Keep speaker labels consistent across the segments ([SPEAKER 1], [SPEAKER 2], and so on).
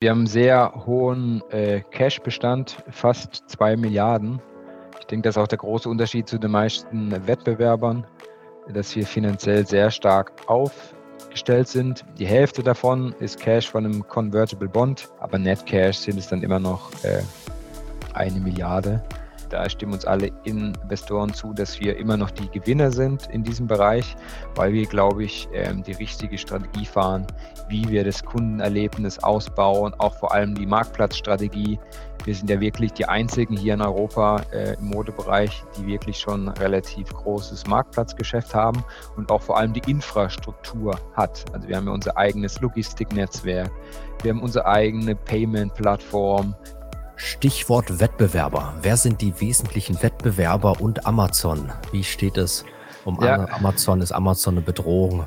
[SPEAKER 1] Wir haben einen sehr hohen äh, Cash-Bestand, fast 2 Milliarden. Ich denke, das ist auch der große Unterschied zu den meisten Wettbewerbern, dass wir finanziell sehr stark aufgestellt sind. Die Hälfte davon ist Cash von einem Convertible Bond, aber Net Cash sind es dann immer noch äh, eine Milliarde. Da stimmen uns alle Investoren zu, dass wir immer noch die Gewinner sind in diesem Bereich, weil wir, glaube ich, ähm, die richtige Strategie fahren, wie wir das Kundenerlebnis ausbauen, auch vor allem die Marktplatzstrategie. Wir sind ja wirklich die einzigen hier in Europa äh, im Modebereich, die wirklich schon relativ großes Marktplatzgeschäft haben und auch vor allem die Infrastruktur hat. Also wir haben ja unser eigenes Logistiknetzwerk, wir haben unsere eigene Payment-Plattform,
[SPEAKER 2] Stichwort Wettbewerber. Wer sind die wesentlichen Wettbewerber und Amazon? Wie steht es um ja. Amazon? Ist Amazon eine Bedrohung?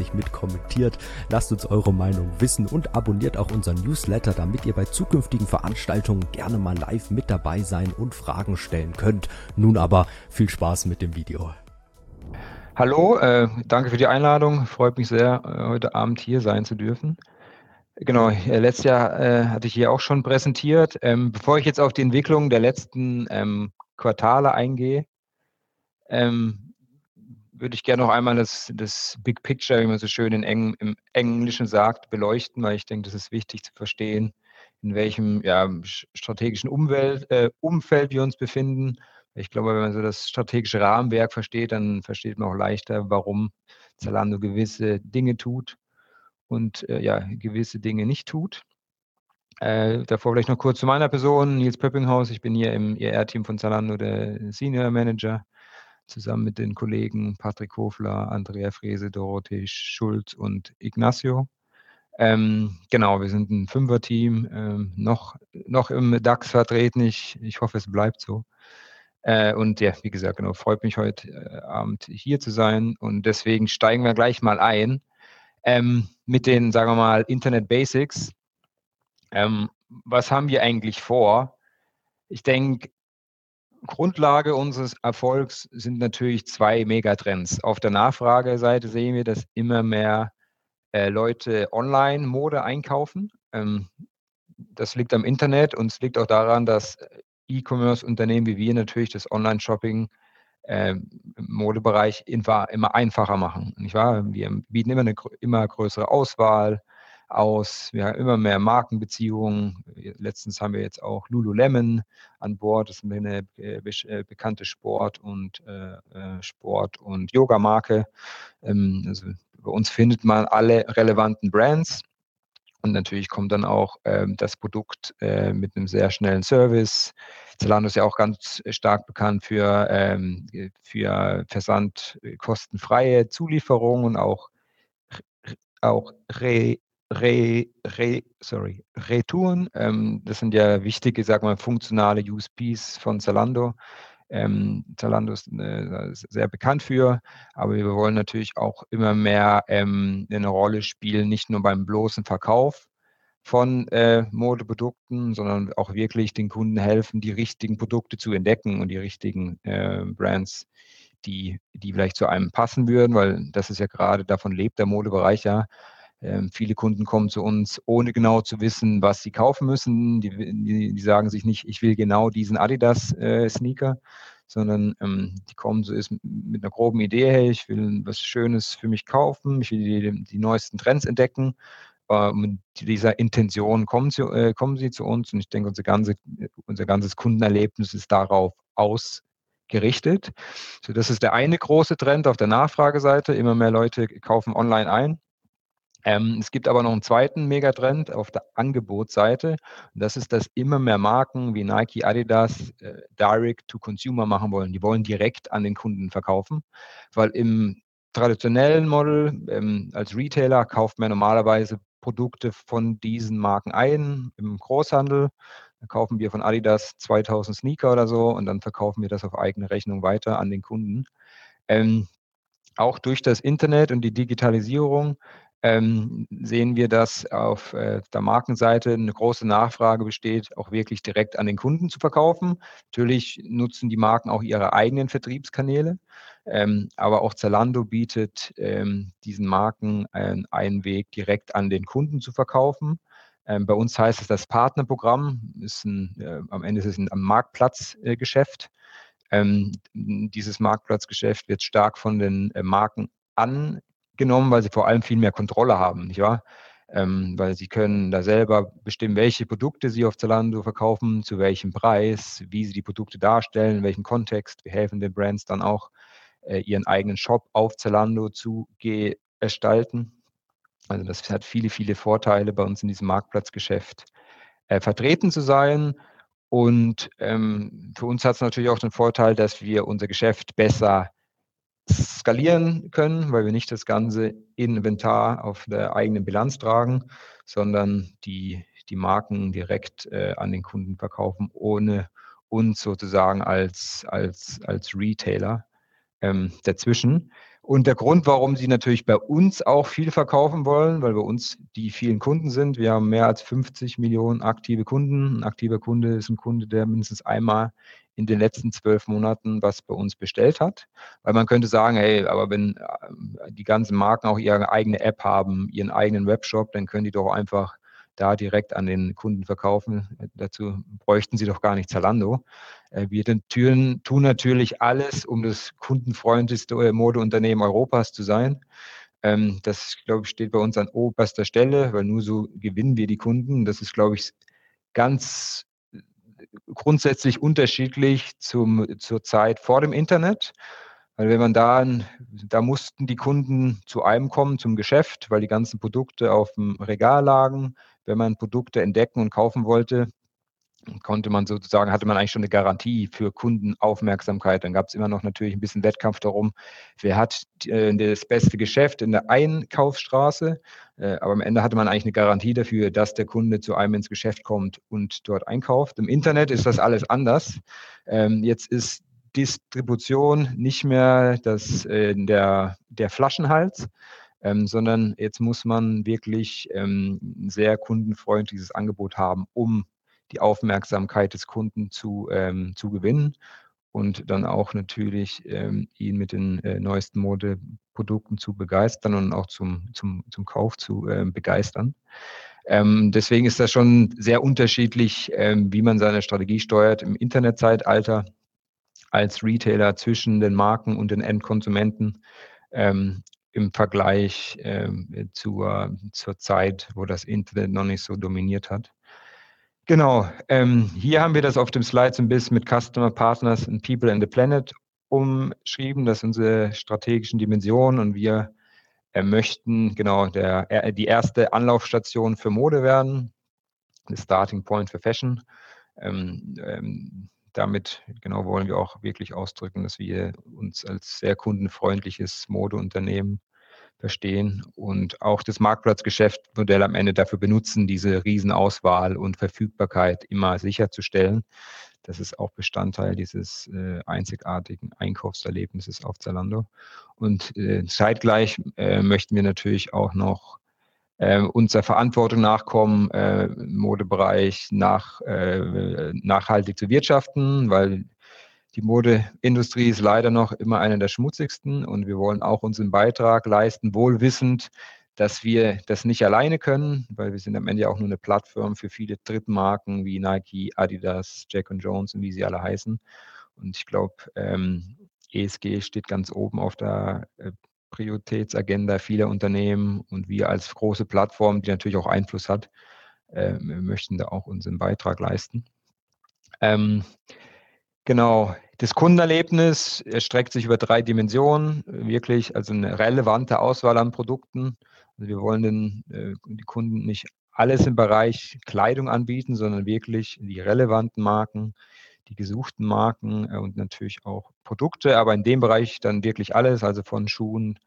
[SPEAKER 2] fleißig mit kommentiert. Lasst uns eure Meinung wissen und abonniert auch unseren Newsletter, damit ihr bei zukünftigen Veranstaltungen gerne mal live mit dabei sein und Fragen stellen könnt. Nun aber viel Spaß mit dem Video.
[SPEAKER 1] Hallo, äh, danke für die Einladung. Freut mich sehr, äh, heute Abend hier sein zu dürfen. Genau, äh, letztes Jahr äh, hatte ich hier auch schon präsentiert. Ähm, bevor ich jetzt auf die Entwicklung der letzten ähm, Quartale eingehe, ähm, würde ich gerne noch einmal das, das Big Picture, wie man so schön in Eng, im Englischen sagt, beleuchten, weil ich denke, das ist wichtig zu verstehen, in welchem ja, strategischen Umwelt, äh, Umfeld wir uns befinden. Ich glaube, wenn man so das strategische Rahmenwerk versteht, dann versteht man auch leichter, warum Zalando gewisse Dinge tut und äh, ja, gewisse Dinge nicht tut. Äh, davor vielleicht noch kurz zu meiner Person, Nils Pöppinghaus. Ich bin hier im ER-Team von Zalando der Senior Manager zusammen mit den Kollegen Patrick Hofler, Andrea Frese, Dorothee Schulz und Ignacio. Ähm, genau, wir sind ein Fünfer-Team, ähm, noch, noch im DAX vertreten. Ich, ich hoffe, es bleibt so. Äh, und ja, wie gesagt, genau, freut mich heute äh, Abend hier zu sein. Und deswegen steigen wir gleich mal ein ähm, mit den, sagen wir mal, Internet Basics. Ähm, was haben wir eigentlich vor? Ich denke, Grundlage unseres Erfolgs sind natürlich zwei Megatrends. Auf der Nachfrageseite sehen wir, dass immer mehr äh, Leute online Mode einkaufen. Ähm, das liegt am Internet und es liegt auch daran, dass E-Commerce-Unternehmen wie wir natürlich das Online-Shopping äh, im Modebereich immer einfacher machen. Nicht wahr? Wir bieten immer eine immer größere Auswahl aus. Wir haben immer mehr Markenbeziehungen. Letztens haben wir jetzt auch Lululemon an Bord. Das ist eine äh, äh, bekannte Sport- und äh, Sport- und Yoga-Marke. Ähm, also bei uns findet man alle relevanten Brands. Und natürlich kommt dann auch ähm, das Produkt äh, mit einem sehr schnellen Service. Zalando ist ja auch ganz stark bekannt für, ähm, für versandkostenfreie Zulieferungen und auch, auch Re Re, Re, sorry, Retouren. Ähm, das sind ja wichtige, sag mal, funktionale USPs von Zalando. Ähm, Zalando ist äh, sehr bekannt für, aber wir wollen natürlich auch immer mehr ähm, eine Rolle spielen, nicht nur beim bloßen Verkauf von äh, Modeprodukten, sondern auch wirklich den Kunden helfen, die richtigen Produkte zu entdecken und die richtigen äh, Brands, die, die vielleicht zu einem passen würden, weil das ist ja gerade, davon lebt der Modebereich ja, ähm, viele Kunden kommen zu uns, ohne genau zu wissen, was sie kaufen müssen. Die, die, die sagen sich nicht, ich will genau diesen Adidas-Sneaker, äh, sondern ähm, die kommen so ist mit einer groben Idee, hey, ich will was Schönes für mich kaufen, ich will die, die neuesten Trends entdecken. Mit dieser Intention kommen sie, äh, kommen sie zu uns und ich denke, unser, ganze, unser ganzes Kundenerlebnis ist darauf ausgerichtet. So, das ist der eine große Trend auf der Nachfrageseite. Immer mehr Leute kaufen online ein. Ähm, es gibt aber noch einen zweiten Megatrend auf der Angebotsseite. Und das ist, dass immer mehr Marken wie Nike, Adidas äh, Direct to Consumer machen wollen. Die wollen direkt an den Kunden verkaufen, weil im traditionellen Model. Ähm, als Retailer kauft man normalerweise Produkte von diesen Marken ein im Großhandel. Da kaufen wir von Adidas 2000 Sneaker oder so und dann verkaufen wir das auf eigene Rechnung weiter an den Kunden. Ähm, auch durch das Internet und die Digitalisierung ähm, sehen wir, dass auf äh, der Markenseite eine große Nachfrage besteht, auch wirklich direkt an den Kunden zu verkaufen. Natürlich nutzen die Marken auch ihre eigenen Vertriebskanäle, ähm, aber auch Zalando bietet ähm, diesen Marken äh, einen Weg, direkt an den Kunden zu verkaufen. Ähm, bei uns heißt es das Partnerprogramm, ist ein, äh, am Ende ist es ein Marktplatzgeschäft. Ähm, dieses Marktplatzgeschäft wird stark von den äh, Marken an genommen, weil sie vor allem viel mehr Kontrolle haben, nicht wahr? Ähm, weil sie können da selber bestimmen, welche Produkte sie auf Zalando verkaufen, zu welchem Preis, wie sie die Produkte darstellen, in welchem Kontext. Wir helfen den Brands dann auch, äh, ihren eigenen Shop auf Zalando zu gestalten. Also das hat viele, viele Vorteile bei uns in diesem Marktplatzgeschäft äh, vertreten zu sein. Und ähm, für uns hat es natürlich auch den Vorteil, dass wir unser Geschäft besser skalieren können, weil wir nicht das ganze Inventar auf der eigenen Bilanz tragen, sondern die, die Marken direkt äh, an den Kunden verkaufen, ohne uns sozusagen als, als, als Retailer ähm, dazwischen. Und der Grund, warum sie natürlich bei uns auch viel verkaufen wollen, weil bei uns die vielen Kunden sind. Wir haben mehr als 50 Millionen aktive Kunden. Ein aktiver Kunde ist ein Kunde, der mindestens einmal in den letzten zwölf Monaten was bei uns bestellt hat. Weil man könnte sagen, hey, aber wenn äh, die ganzen Marken auch ihre eigene App haben, ihren eigenen Webshop, dann können die doch einfach da direkt an den Kunden verkaufen. Dazu bräuchten sie doch gar nicht Zalando. Äh, wir tun, tun natürlich alles, um das kundenfreundlichste Modeunternehmen Europas zu sein. Ähm, das, glaube ich, steht bei uns an oberster Stelle, weil nur so gewinnen wir die Kunden. Das ist, glaube ich, ganz grundsätzlich unterschiedlich zum, zur Zeit vor dem Internet. Weil wenn man da, da mussten die Kunden zu einem kommen, zum Geschäft, weil die ganzen Produkte auf dem Regal lagen. Wenn man Produkte entdecken und kaufen wollte, konnte man sozusagen, hatte man eigentlich schon eine Garantie für Kundenaufmerksamkeit. Dann gab es immer noch natürlich ein bisschen Wettkampf darum, wer hat äh, das beste Geschäft in der Einkaufsstraße. Äh, aber am Ende hatte man eigentlich eine Garantie dafür, dass der Kunde zu einem ins Geschäft kommt und dort einkauft. Im Internet ist das alles anders. Ähm, jetzt ist Distribution nicht mehr das, äh, der, der Flaschenhals, ähm, sondern jetzt muss man wirklich ähm, sehr kundenfreundliches Angebot haben, um die Aufmerksamkeit des Kunden zu, ähm, zu gewinnen und dann auch natürlich ähm, ihn mit den äh, neuesten Modeprodukten zu begeistern und auch zum, zum, zum Kauf zu äh, begeistern. Ähm, deswegen ist das schon sehr unterschiedlich, ähm, wie man seine Strategie steuert im Internetzeitalter als Retailer zwischen den Marken und den Endkonsumenten ähm, im Vergleich ähm, zur, zur Zeit, wo das Internet noch nicht so dominiert hat. Genau, ähm, hier haben wir das auf dem Slide so ein bisschen mit Customer Partners and People and the Planet umschrieben. Das sind unsere strategischen Dimensionen und wir äh, möchten genau der, äh, die erste Anlaufstation für Mode werden, the Starting Point für Fashion. Ähm, ähm, damit genau wollen wir auch wirklich ausdrücken, dass wir uns als sehr kundenfreundliches Modeunternehmen verstehen und auch das Marktplatzgeschäftsmodell am Ende dafür benutzen, diese Riesenauswahl und Verfügbarkeit immer sicherzustellen. Das ist auch Bestandteil dieses äh, einzigartigen Einkaufserlebnisses auf Zalando. Und äh, zeitgleich äh, möchten wir natürlich auch noch äh, unserer Verantwortung nachkommen, äh, im Modebereich nach, äh, nachhaltig zu wirtschaften, weil die Modeindustrie ist leider noch immer eine der schmutzigsten und wir wollen auch unseren Beitrag leisten, wohl wissend, dass wir das nicht alleine können, weil wir sind am Ende ja auch nur eine Plattform für viele Drittmarken wie Nike, Adidas, Jack Jones und wie sie alle heißen. Und ich glaube, ähm, ESG steht ganz oben auf der äh, Prioritätsagenda vieler Unternehmen und wir als große Plattform, die natürlich auch Einfluss hat, äh, möchten da auch unseren Beitrag leisten. Ähm, Genau. Das Kundenerlebnis erstreckt sich über drei Dimensionen, wirklich, also eine relevante Auswahl an Produkten. Also wir wollen den, äh, die Kunden nicht alles im Bereich Kleidung anbieten, sondern wirklich die relevanten Marken, die gesuchten Marken äh, und natürlich auch Produkte, aber in dem Bereich dann wirklich alles, also von Schuhen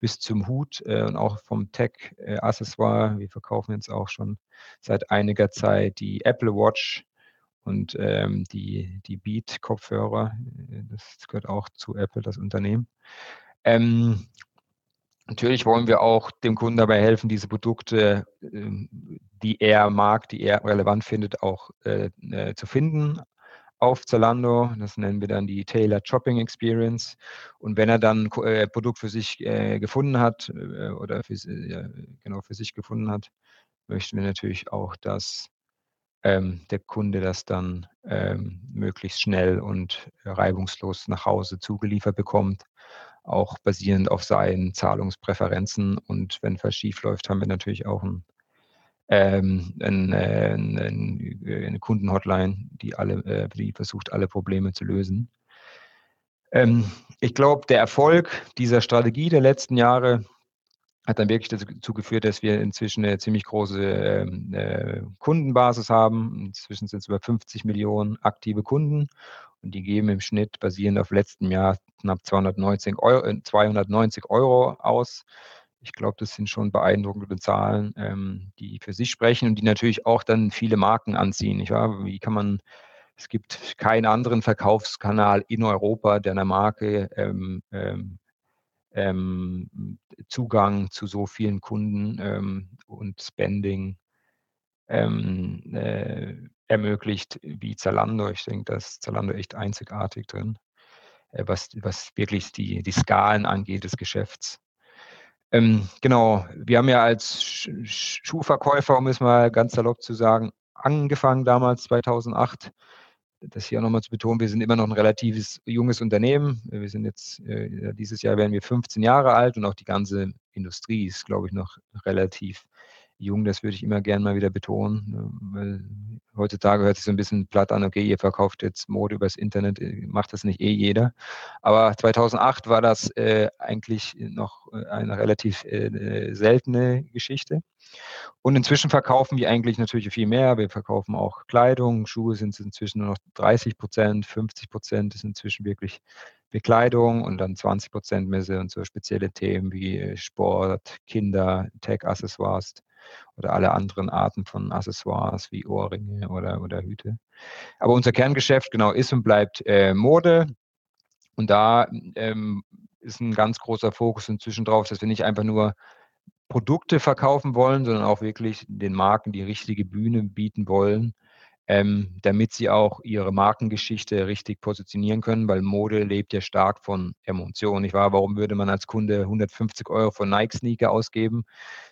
[SPEAKER 1] bis zum Hut äh, und auch vom Tech-Accessoire. Wir verkaufen jetzt auch schon seit einiger Zeit die Apple Watch und ähm, die, die Beat-Kopfhörer. Das gehört auch zu Apple, das Unternehmen. Ähm, natürlich wollen wir auch dem Kunden dabei helfen, diese Produkte, ähm, die er mag, die er relevant findet, auch äh, äh, zu finden auf Zalando. Das nennen wir dann die Tailored Shopping Experience. Und wenn er dann ein äh, Produkt für sich äh, gefunden hat äh, oder für, genau für sich gefunden hat, möchten wir natürlich auch, dass ähm, der Kunde das dann ähm, möglichst schnell und reibungslos nach Hause zugeliefert bekommt, auch basierend auf seinen Zahlungspräferenzen. Und wenn was schief läuft, haben wir natürlich auch ein, ähm, ein, äh, ein, eine Kundenhotline, die alle, äh, die versucht, alle Probleme zu lösen. Ähm, ich glaube, der Erfolg dieser Strategie der letzten Jahre hat dann wirklich dazu geführt, dass wir inzwischen eine ziemlich große ähm, äh, Kundenbasis haben. Inzwischen sind es über 50 Millionen aktive Kunden und die geben im Schnitt basierend auf letztem Jahr knapp 290 Euro, 290 äh, Euro aus. Ich glaube, das sind schon beeindruckende Zahlen, ähm, die für sich sprechen und die natürlich auch dann viele Marken anziehen. Nicht wahr? Wie kann man, es gibt keinen anderen Verkaufskanal in Europa, der einer Marke ähm, ähm, ähm, Zugang zu so vielen Kunden ähm, und Spending ähm, äh, ermöglicht wie Zalando. Ich denke, dass Zalando echt einzigartig drin, äh, was, was wirklich die, die Skalen angeht des Geschäfts. Ähm, genau, wir haben ja als Schuhverkäufer, um es mal ganz salopp zu sagen, angefangen damals 2008 das hier nochmal zu betonen, wir sind immer noch ein relatives junges Unternehmen. Wir sind jetzt, äh, dieses Jahr werden wir 15 Jahre alt und auch die ganze Industrie ist, glaube ich, noch relativ jung. Das würde ich immer gerne mal wieder betonen, ne, weil heutzutage hört sich so ein bisschen platt an, okay, ihr verkauft jetzt Mode übers Internet, äh, macht das nicht eh jeder. Aber 2008 war das äh, eigentlich noch äh, eine relativ äh, seltene Geschichte. Und inzwischen verkaufen wir eigentlich natürlich viel mehr. Wir verkaufen auch Kleidung. Schuhe sind inzwischen nur noch 30 Prozent, 50 Prozent ist inzwischen wirklich Bekleidung und dann 20 Prozent Messe und so spezielle Themen wie äh, Sport, Kinder, Tech-Accessoires oder alle anderen Arten von Accessoires wie Ohrringe oder, oder Hüte. Aber unser Kerngeschäft genau ist und bleibt äh, Mode. Und da ähm, ist ein ganz großer Fokus inzwischen drauf, dass wir nicht einfach nur Produkte verkaufen wollen, sondern auch wirklich den Marken die richtige Bühne bieten wollen, ähm, damit sie auch ihre Markengeschichte richtig positionieren können, weil Mode lebt ja stark von Emotionen. Ich war, warum würde man als Kunde 150 Euro für Nike-Sneaker ausgeben?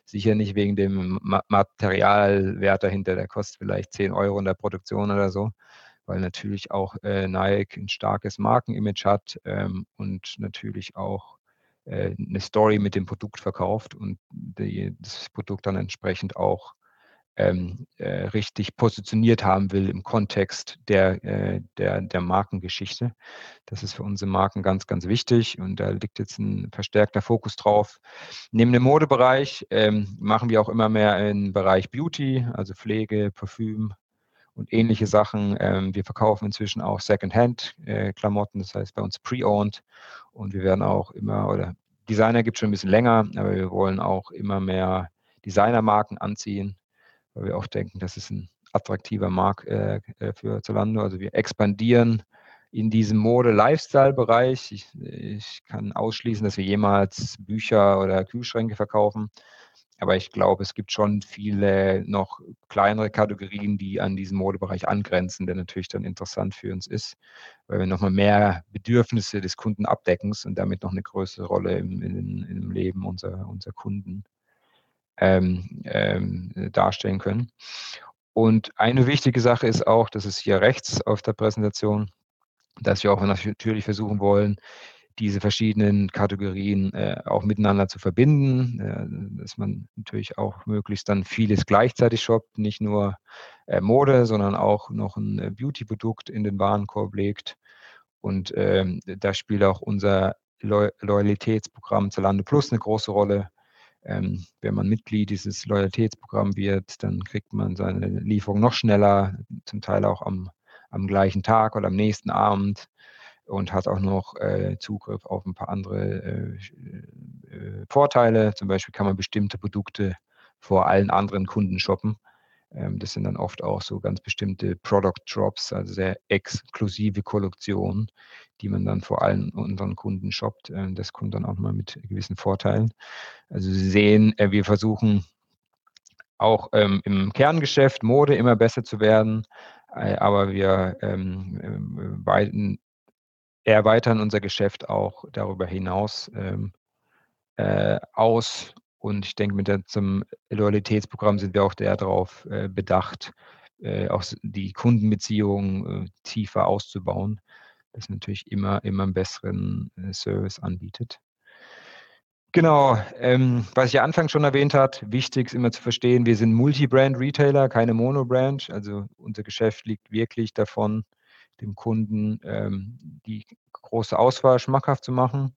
[SPEAKER 1] Sicher nicht wegen dem Materialwert dahinter, der kostet vielleicht 10 Euro in der Produktion oder so, weil natürlich auch äh, Nike ein starkes Markenimage hat ähm, und natürlich auch äh, eine Story mit dem Produkt verkauft und die, das Produkt dann entsprechend auch ähm, äh, richtig positioniert haben will im Kontext der, äh, der, der Markengeschichte. Das ist für unsere Marken ganz, ganz wichtig und da liegt jetzt ein verstärkter Fokus drauf. Neben dem Modebereich ähm, machen wir auch immer mehr im Bereich Beauty, also Pflege, Parfüm, und ähnliche Sachen. Ähm, wir verkaufen inzwischen auch Secondhand-Klamotten, äh, das heißt bei uns pre-owned. Und wir werden auch immer, oder Designer gibt es schon ein bisschen länger, aber wir wollen auch immer mehr Designermarken anziehen, weil wir auch denken, das ist ein attraktiver Markt äh, äh, für Zalando. Also wir expandieren in diesem Mode-Lifestyle-Bereich. Ich, ich, kann ausschließen, dass wir jemals Bücher oder Kühlschränke verkaufen. Aber ich glaube, es gibt schon viele noch kleinere Kategorien, die an diesen Modebereich angrenzen, der natürlich dann interessant für uns ist, weil wir nochmal mehr Bedürfnisse des Kunden abdecken und damit noch eine größere Rolle im, in, im Leben unserer, unserer Kunden ähm, ähm, darstellen können. Und eine wichtige Sache ist auch, das ist hier rechts auf der Präsentation, dass wir auch natürlich versuchen wollen, diese verschiedenen Kategorien äh, auch miteinander zu verbinden, äh, dass man natürlich auch möglichst dann vieles gleichzeitig shoppt, nicht nur äh, Mode, sondern auch noch ein äh, Beauty-Produkt in den Warenkorb legt. Und ähm, da spielt auch unser Lo Loyalitätsprogramm Zalando Plus eine große Rolle. Ähm, wenn man Mitglied dieses Loyalitätsprogramms wird, dann kriegt man seine Lieferung noch schneller, zum Teil auch am, am gleichen Tag oder am nächsten Abend und hat auch noch äh, Zugriff auf ein paar andere äh, äh, Vorteile. Zum Beispiel kann man bestimmte Produkte vor allen anderen Kunden shoppen. Ähm, das sind dann oft auch so ganz bestimmte Product Drops, also sehr exklusive Kollektionen, die man dann vor allen unseren Kunden shoppt. Ähm, das kommt dann auch mal mit gewissen Vorteilen. Also Sie sehen, äh, wir versuchen auch ähm, im Kerngeschäft Mode immer besser zu werden, äh, aber wir erweitern unser Geschäft auch darüber hinaus äh, aus und ich denke, mit dem Loyalitätsprogramm sind wir auch darauf äh, bedacht, äh, auch die Kundenbeziehungen äh, tiefer auszubauen, das natürlich immer, immer einen besseren äh, Service anbietet. Genau, ähm, was ich ja anfangs schon erwähnt hat, wichtig ist immer zu verstehen, wir sind Multi-Brand-Retailer, keine Mono-Brand. Also unser Geschäft liegt wirklich davon, dem Kunden ähm, die große Auswahl schmackhaft zu machen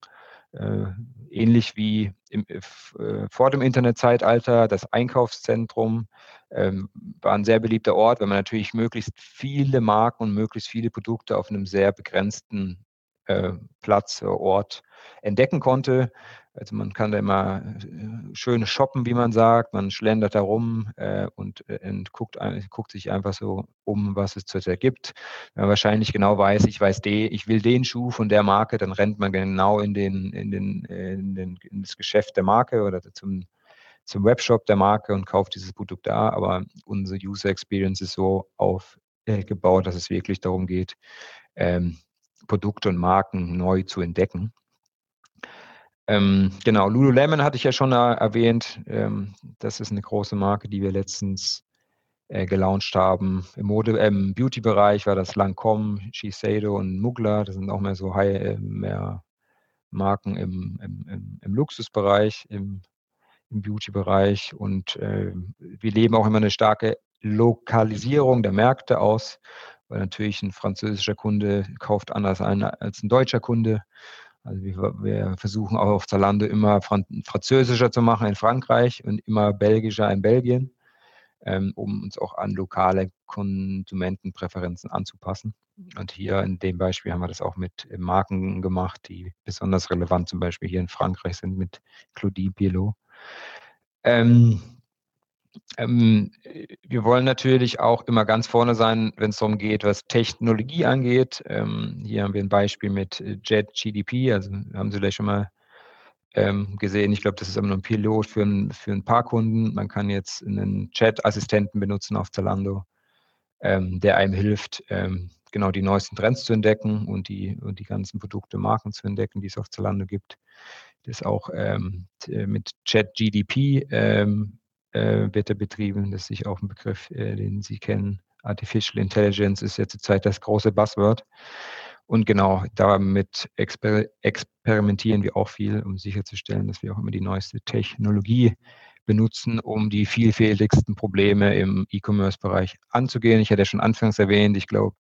[SPEAKER 1] ähnlich wie im, äh, äh, vor dem Internetzeitalter, das Einkaufszentrum ähm, war ein sehr beliebter Ort, weil man natürlich möglichst viele Marken und möglichst viele Produkte auf einem sehr begrenzten äh, Platz, Ort entdecken konnte. Also man kann da immer äh, schön shoppen, wie man sagt. Man schlendert da rum äh, und, äh, und guckt, guckt, sich einfach so um, was es zurzeit gibt. Wenn man wahrscheinlich genau weiß, ich weiß de, ich will den Schuh von der Marke, dann rennt man genau in, den, in, den, in, den, in das Geschäft der Marke oder zum, zum Webshop der Marke und kauft dieses Produkt da. Aber unsere User Experience ist so aufgebaut, dass es wirklich darum geht, ähm, Produkte und Marken neu zu entdecken. Ähm, genau, Lululemon hatte ich ja schon erwähnt. Ähm, das ist eine große Marke, die wir letztens äh, gelauncht haben. Im Mode, im Beauty-Bereich war das Lancome, Shiseido und Mugler. Das sind auch mehr so High, äh, mehr Marken im, im, im, im Luxusbereich, im, im Beauty-Bereich. Und äh, wir leben auch immer eine starke Lokalisierung der Märkte aus, weil natürlich ein französischer Kunde kauft anders ein als ein deutscher Kunde. Also wir, wir, versuchen auch auf Zalando immer französischer zu machen in Frankreich und immer belgischer in Belgien, ähm, um uns auch an lokale Konsumentenpräferenzen anzupassen. Und hier in dem Beispiel haben wir das auch mit Marken gemacht, die besonders relevant zum Beispiel hier in Frankreich sind mit Claudie Bielot. Ähm, ähm, wir wollen natürlich auch immer ganz vorne sein, wenn es darum geht, was Technologie angeht. Ähm, hier haben wir ein Beispiel mit äh, JetGDP, also haben Sie vielleicht schon mal ähm, gesehen. Ich glaube, das ist immer nur ein Pilot für ein, für ein paar Kunden. Man kann jetzt einen Chat-Assistenten benutzen auf Zalando, ähm, der einem hilft, ähm, genau die neuesten Trends zu entdecken und die, und die ganzen Produkte, Marken zu entdecken, die es auf Zalando gibt. Das auch ähm, mit ChatGDP ähm, äh, wird er betrieben. Das ist sicher auch ein Begriff, äh, den Sie kennen. Artificial Intelligence ist ja zurzeit das große Buzzword. Und genau, damit exper experimentieren wir auch viel, um sicherzustellen, dass wir auch immer die neueste Technologie benutzen, um die vielfältigsten Probleme im E-Commerce-Bereich anzugehen. Ich hatte schon anfangs erwähnt, ich glaube,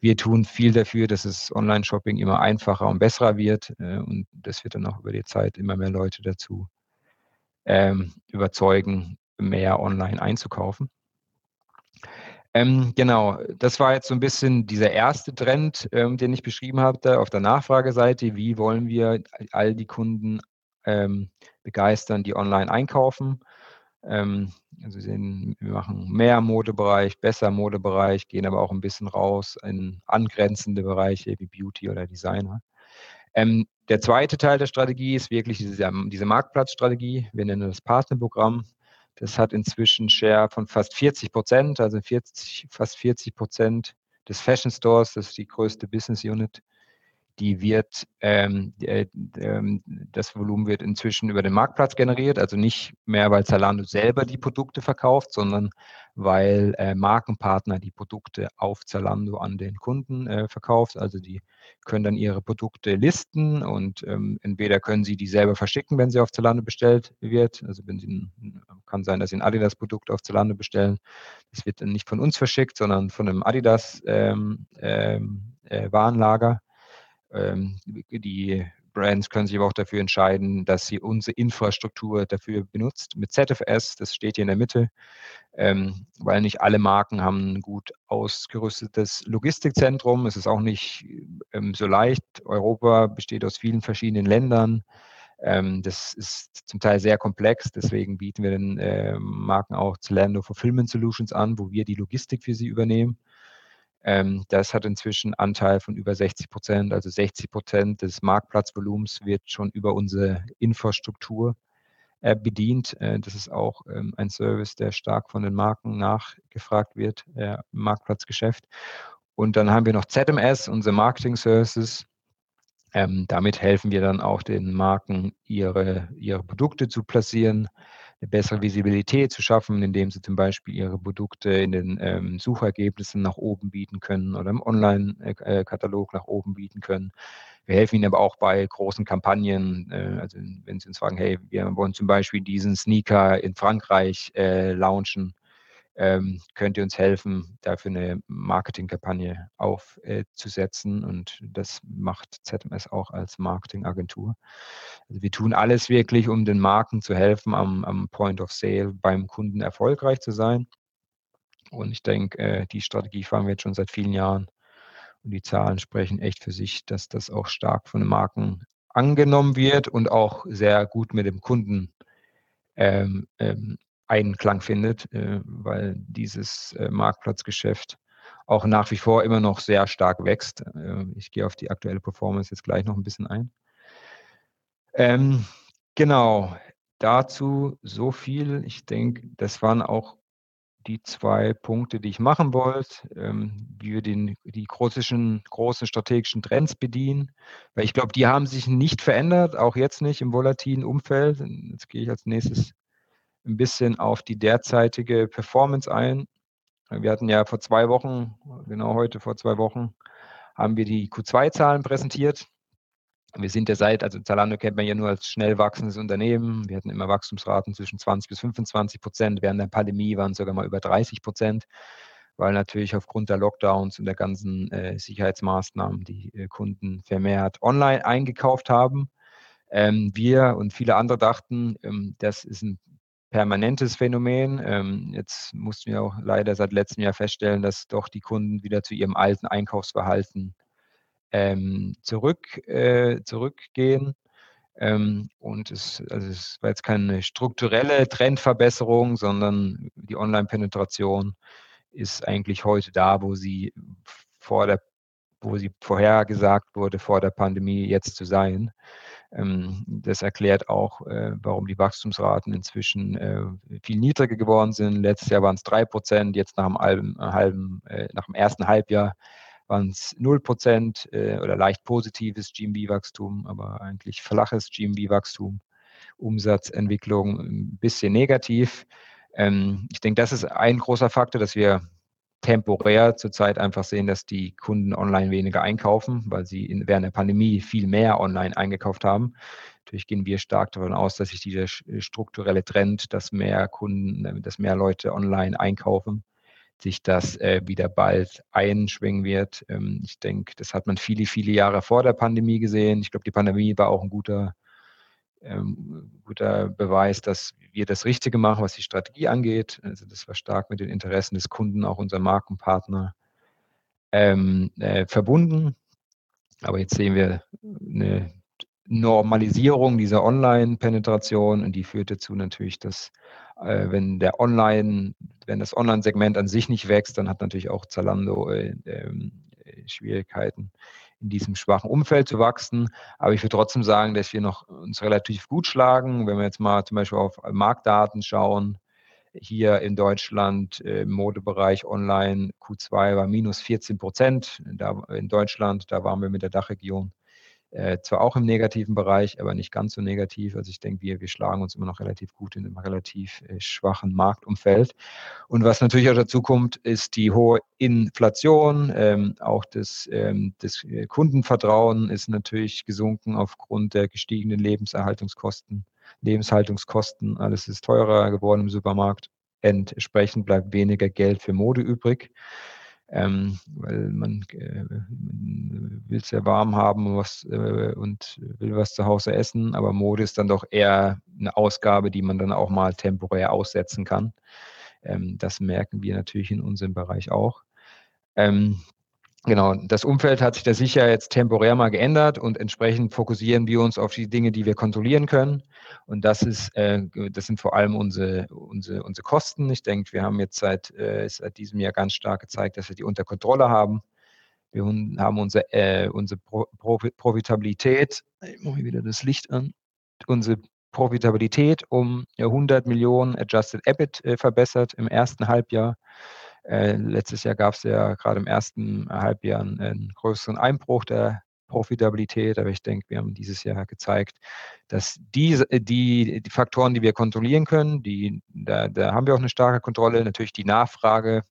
[SPEAKER 1] wir tun viel dafür, dass es Online-Shopping immer einfacher und besser wird. Äh, und das wird dann auch über die Zeit immer mehr Leute dazu ähm, überzeugen, mehr online einzukaufen. Ähm, genau, das war jetzt so ein bisschen dieser erste Trend, ähm, den ich beschrieben habe, auf der Nachfrageseite. Wie wollen wir all die Kunden ähm, begeistern, die online einkaufen? Ähm, also sehen, wir machen mehr Modebereich, besser Modebereich, gehen aber auch ein bisschen raus in angrenzende Bereiche wie Beauty oder Designer. Ähm, der zweite Teil der Strategie ist wirklich diese, diese Marktplatzstrategie. Wir nennen das Partnerprogramm. Das hat inzwischen Share von fast 40 Prozent, also 40, fast 40 Prozent des Fashion Stores. Das ist die größte Business Unit die wird, ähm, äh, äh, das Volumen wird inzwischen über den Marktplatz generiert, also nicht mehr, weil Zalando selber die Produkte verkauft, sondern weil äh, Markenpartner die Produkte auf Zalando an den Kunden äh, verkauft. Also die können dann ihre Produkte listen und ähm, entweder können sie die selber verschicken, wenn sie auf Zalando bestellt wird. Also wenn sie kann sein, dass sie ein Adidas-Produkt auf Zalando bestellen. Das wird dann nicht von uns verschickt, sondern von einem Adidas ähm, ähm äh, Warenlager. Ähm, die Brands können sich aber auch dafür entscheiden, dass sie unsere Infrastruktur dafür benutzt. Mit ZFS, das steht hier in der Mitte, ähm, weil nicht alle Marken haben ein gut ausgerüstetes Logistikzentrum. Es ist auch nicht ähm, so leicht. Europa besteht aus vielen verschiedenen Ländern. Ähm, das ist zum Teil sehr komplex, deswegen bieten wir den äh, Marken auch Zalando Fulfillment Solutions an, wo wir die Logistik für sie übernehmen. Ähm, das hat inzwischen Anteil von über 60 Prozent, also 60 Prozent des Marktplatzvolumens wird schon über unsere Infrastruktur äh, bedient. Äh, das ist auch ähm, ein Service, der stark von den Marken nachgefragt wird, äh, im Marktplatzgeschäft. Und dann haben wir noch ZMS, unsere Marketing Services. Ähm, damit helfen wir dann auch den Marken, ihre, ihre Produkte zu platzieren, eine bessere Visibilität zu schaffen, indem sie zum Beispiel ihre Produkte in den ähm, Suchergebnissen nach oben bieten können oder im Online-Katalog nach oben bieten können. Wir helfen ihnen aber auch bei großen Kampagnen, äh, also wenn sie uns fragen, hey, wir wollen zum Beispiel diesen Sneaker in Frankreich äh, launchen, ähm, könnt ihr uns helfen, dafür eine Marketingkampagne aufzusetzen. Äh, und das macht ZMS auch als Marketingagentur. Also wir tun alles wirklich, um den Marken zu helfen, am, am Point of Sale beim Kunden erfolgreich zu sein. Und ich denke, äh, die Strategie fahren wir jetzt schon seit vielen Jahren. Und die Zahlen sprechen echt für sich, dass das auch stark von den Marken angenommen wird und auch sehr gut mit dem Kunden ähm, ähm, Einklang findet, äh, weil dieses äh, Marktplatzgeschäft auch nach wie vor immer noch sehr stark wächst. Äh, ich gehe auf die aktuelle Performance jetzt gleich noch ein bisschen ein. Ähm, genau, dazu so viel. Ich denke, das waren auch die zwei Punkte, die ich machen wollte, ähm, wie wir den, die großen, großen strategischen Trends bedienen. Weil ich glaube, die haben sich nicht verändert, auch jetzt nicht im volatilen Umfeld. Jetzt gehe ich als nächstes ein bisschen auf die derzeitige Performance ein. Wir hatten ja vor zwei Wochen, genau heute vor zwei Wochen, haben wir die Q2-Zahlen präsentiert. Wir sind ja seit, also Zalando kennt man ja nur als schnell wachsendes Unternehmen. Wir hatten immer Wachstumsraten zwischen 20 bis 25 Prozent. Während der Pandemie waren es sogar mal über 30 Prozent, weil natürlich aufgrund der Lockdowns und der ganzen äh, Sicherheitsmaßnahmen die äh, Kunden vermehrt online eingekauft haben. Ähm, wir und viele andere dachten, ähm, das ist ein permanentes Phänomen. Ähm, jetzt mussten wir auch leider seit letztem Jahr feststellen, dass doch die Kunden wieder zu ihrem alten Einkaufsverhalten ähm, zurück, äh, zurückgehen. Ähm, und es, also es war jetzt keine strukturelle Trendverbesserung, sondern die Online-Penetration ist eigentlich heute da, wo sie vor der, wo sie vorhergesagt wurde, vor der Pandemie jetzt zu sein. Ähm, das erklärt auch, äh, warum die Wachstumsraten inzwischen äh, viel niedriger geworden sind. Letztes Jahr waren es drei Prozent, jetzt nach dem, halben, äh, nach dem ersten Halbjahr waren es 0 Prozent oder leicht positives GMV-Wachstum, aber eigentlich flaches GMV-Wachstum. Umsatzentwicklung ein bisschen negativ. Ähm, ich denke, das ist ein großer Faktor, dass wir temporär zurzeit einfach sehen, dass die Kunden online weniger einkaufen, weil sie in, während der Pandemie viel mehr online eingekauft haben. Natürlich gehen wir stark davon aus, dass sich dieser strukturelle Trend, dass mehr Kunden, dass mehr Leute online einkaufen, sich das äh, wieder bald einschwingen wird. Ähm, ich denke, das hat man viele, viele Jahre vor der Pandemie gesehen. Ich glaube, die Pandemie war auch ein guter ähm, guter Beweis, dass wir das Richtige machen, was die Strategie angeht. Also das war stark mit den Interessen des Kunden, auch unser Markenpartner, ähm, äh, verbunden. Aber jetzt sehen wir eine Normalisierung dieser Online-Penetration und die führt dazu natürlich, dass äh, wenn der Online, wenn das Online-Segment an sich nicht wächst, dann hat natürlich auch Zalando äh, ähm, Schwierigkeiten, in diesem schwachen Umfeld zu wachsen. Aber ich würde trotzdem sagen, dass wir noch uns relativ gut schlagen. Wenn wir jetzt mal zum Beispiel auf Marktdaten schauen, hier in Deutschland äh, im Modebereich online Q2 war minus 14 Prozent in Deutschland. Da waren wir mit der Dachregion äh, zwar auch im negativen Bereich, aber nicht ganz so negativ. Also ich denke, wir, wir schlagen uns immer noch relativ gut in einem relativ äh, schwachen Marktumfeld. Und was natürlich auch dazu kommt, ist die hohe Inflation. Ähm, auch das, ähm, das äh, Kundenvertrauen ist natürlich gesunken aufgrund der gestiegenen Lebenserhaltungskosten, Lebenshaltungskosten. Alles ist teurer geworden im Supermarkt. Entsprechend bleibt weniger Geld für Mode übrig ähm, weil man, äh, will es ja warm haben was, äh, und will was zu Hause essen, aber Mode ist dann doch eher eine Ausgabe, die man dann auch mal temporär aussetzen kann. Ähm, das merken wir natürlich in unserem Bereich auch. Ähm, Genau, das Umfeld hat sich da sicher jetzt temporär mal geändert und entsprechend fokussieren wir uns auf die Dinge, die wir kontrollieren können. Und das ist, äh, das sind vor allem unsere, unsere, unsere Kosten. Ich denke, wir haben jetzt seit, äh, seit diesem Jahr ganz stark gezeigt, dass wir die unter Kontrolle haben. Wir haben unsere, äh, unsere Pro Profitabilität, ich mache wieder das Licht an, unsere Profitabilität um 100 Millionen Adjusted EBIT äh, verbessert im ersten Halbjahr. Äh, letztes Jahr gab es ja gerade im ersten Halbjahr einen, größeren Einbruch der Profitabilität, aber ich denke, wir haben dieses Jahr gezeigt, dass diese, die, die Faktoren, die wir kontrollieren können, die, da, da haben wir auch eine starke Kontrolle. Natürlich die Nachfrage,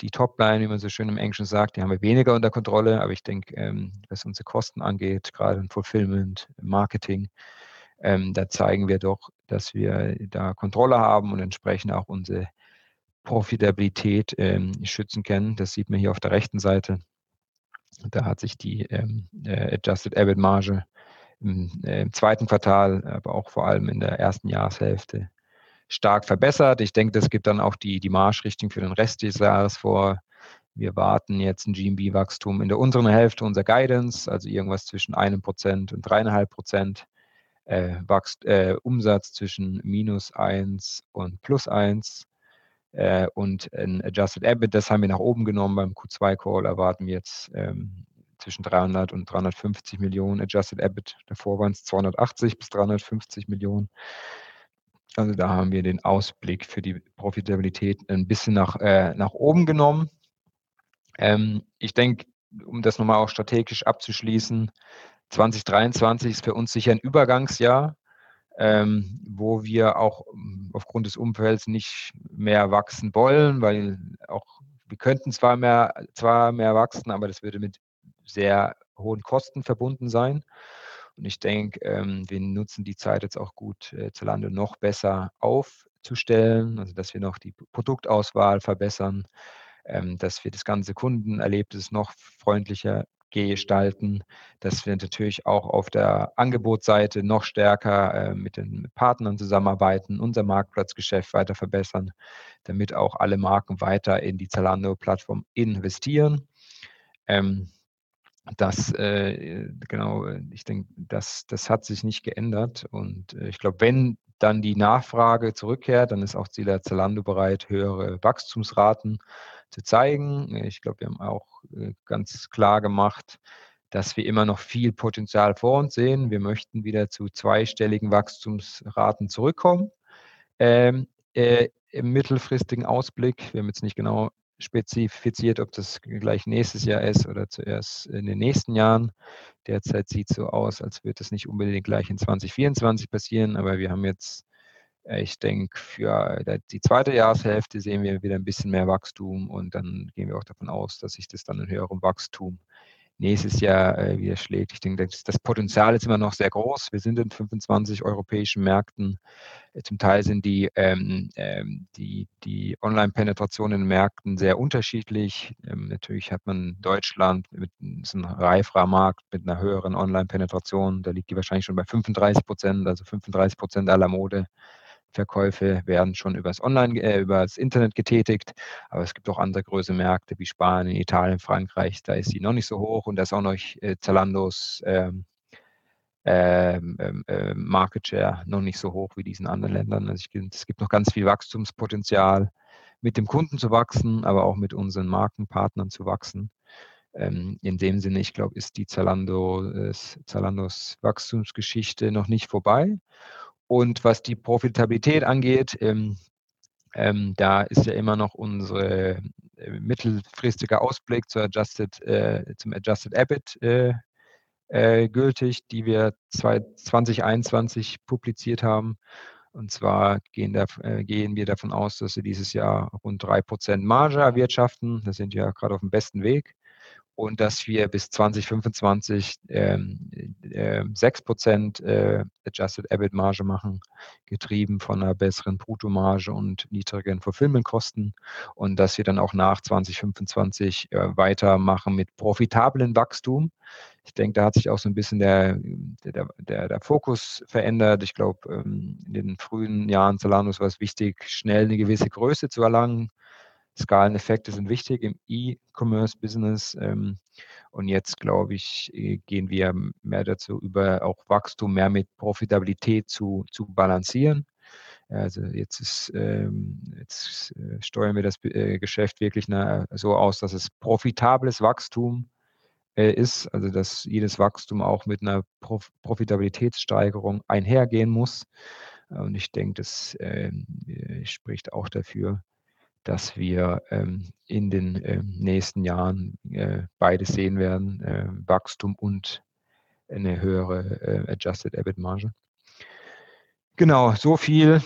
[SPEAKER 1] die Topline, wie man so schön im Englischen sagt, die haben wir weniger unter Kontrolle, aber ich denke, ähm, was unsere Kosten angeht, gerade im Fulfillment, Marketing, ähm, da zeigen wir doch, dass wir da Kontrolle haben und entsprechend auch unsere Profitabilität ähm, schützen können. Das sieht man hier auf der rechten Seite. Da hat sich die ähm, äh, Adjusted EBIT Marge im, äh, im, zweiten Quartal, aber auch vor allem in der ersten Jahreshälfte stark verbessert. Ich denke, das gibt dann auch die, die Marschrichtung für den Rest des Jahres vor. Wir warten jetzt ein GMB-Wachstum in der unteren Hälfte unserer Guidance, also irgendwas zwischen einem Prozent und dreieinhalb Prozent. Äh, äh, Umsatz zwischen minus eins und plus eins äh, und ein Adjusted EBIT, das haben wir nach oben genommen. Beim Q2-Call erwarten wir jetzt ähm, zwischen 300 und 350 Millionen Adjusted EBIT. Davor waren es 280 bis 350 Millionen. Also da haben wir den Ausblick für die Profitabilität ein bisschen nach, äh, nach oben genommen. Ähm, ich denke, um das nochmal auch strategisch abzuschließen, 2023 ist für uns sicher ein Übergangsjahr ähm, wo wir auch ähm, aufgrund des Umfelds nicht mehr wachsen wollen, weil auch wir könnten zwar mehr, zwar mehr wachsen, aber das würde mit sehr hohen Kosten verbunden sein. Und ich denke, ähm, wir nutzen die Zeit jetzt auch gut, äh, Zalando noch besser aufzustellen, also dass wir noch die Produktauswahl verbessern, ähm, dass wir das ganze Kundenerlebnis noch freundlicher gestalten, dass wir natürlich auch auf der Angebotsseite noch stärker äh, mit den Partnern zusammenarbeiten, unser Marktplatzgeschäft weiter verbessern, damit auch alle Marken weiter in die Zalando-Plattform investieren. Ähm, das, äh, genau, ich denke, das, das hat sich nicht geändert. Und äh, ich glaube, wenn dann die Nachfrage zurückkehrt, dann ist auch Zalando bereit, höhere Wachstumsraten zu zeigen. Ich glaube, wir haben auch äh, ganz klar gemacht, dass wir immer noch viel Potenzial vor uns sehen. Wir möchten wieder zu zweistelligen Wachstumsraten zurückkommen. Ähm, äh, Im mittelfristigen Ausblick, wir haben jetzt nicht genau spezifiziert, ob das gleich nächstes Jahr ist oder zuerst in den nächsten Jahren. Derzeit sieht es so aus, als würde es nicht unbedingt gleich in 2024 passieren, aber wir haben jetzt ich denke, für die zweite Jahreshälfte sehen wir wieder ein bisschen mehr Wachstum und dann gehen wir auch davon aus, dass sich das dann in höherem Wachstum nächstes Jahr äh, wieder schlägt. Ich denke, das, Potenzial ist immer noch sehr groß. Wir sind in 25 europäischen Märkten. Äh, zum Teil sind die, ähm, ähm, die, die Online-Penetration in Märkten sehr unterschiedlich. Ähm, natürlich hat man Deutschland mit einem reiferer Markt mit einer höheren Online-Penetration. Da liegt die wahrscheinlich schon bei 35 Prozent, also 35 Prozent aller Mode Verkäufe werden schon übers Online, äh, übers Internet getätigt, aber es gibt auch andere größere Märkte wie Spanien, Italien, Frankreich, da ist sie noch nicht so hoch und da ist auch noch äh, Zalandos ähm, ähm, äh, Market Share noch nicht so hoch wie diesen anderen Ländern. Also ich, es gibt noch ganz viel Wachstumspotenzial, mit dem Kunden zu wachsen, aber auch mit unseren Markenpartnern zu wachsen. Ähm, in dem Sinne, ich glaube, ist die Zalando, äh, Zalandos Wachstumsgeschichte noch nicht vorbei. Und was die Profitabilität angeht, ähm, ähm, da ist ja immer noch unsere äh, mittelfristige Ausblick zur Adjusted, äh, zum Adjusted EBIT äh, äh gültig, die wir 2021 publiziert haben. Und zwar gehen, da, äh, gehen, wir davon aus, dass wir dieses Jahr rund 3% Marge erwirtschaften. Da sind wir gerade auf dem besten Weg und dass wir bis 2025 ähm, äh, 6% äh, Adjusted EBIT Marge machen, getrieben von einer besseren Bruttomarge und niedrigen Fulfillment-Kosten und dass wir dann auch nach 2025 äh, weitermachen mit profitablen Wachstum. Ich denke, da hat sich auch so ein bisschen der, der, der, der Fokus verändert. Ich glaube, ähm, in den frühen Jahren Zalanos war es wichtig, schnell eine gewisse Größe zu erlangen Skaleneffekte sind wichtig im E-Commerce-Business. Ähm, und jetzt, glaube ich, äh, gehen wir mehr dazu über, auch Wachstum mehr mit Profitabilität zu, zu balancieren. Also jetzt, ist, ähm, jetzt äh, steuern wir das äh, Geschäft wirklich so aus, dass es profitables Wachstum ist, also dass jedes Wachstum auch mit einer Profitabilitätssteigerung einhergehen muss. Und ich denke, das spricht auch dafür, dass wir ähm, in den ähm, nächsten Jahren äh, beides sehen werden, äh, Wachstum und eine höhere äh, Adjusted EBIT Marge. Genau, so viel